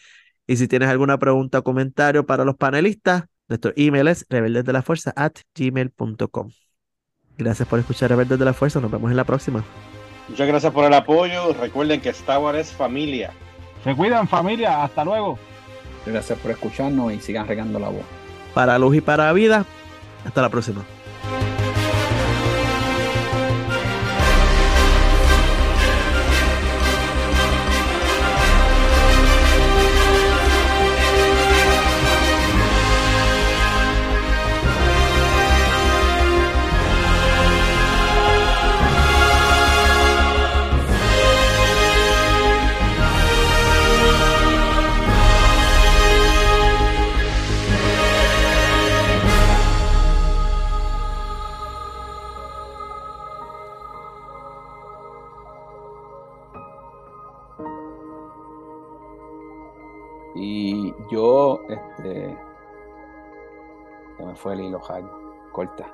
S1: Y si tienes alguna pregunta o comentario para los panelistas, nuestro email es rebeldesdelafuerza at gmail.com. Gracias por escuchar Rebeldes de la Fuerza. Nos vemos en la próxima.
S2: Muchas gracias por el apoyo. Recuerden que Star Wars es familia.
S3: Se cuidan familia. Hasta luego.
S4: Gracias por escucharnos y sigan regando la voz.
S1: Para luz y para vida. Hasta la próxima.
S4: Fue el hilo, Jairo. Corta.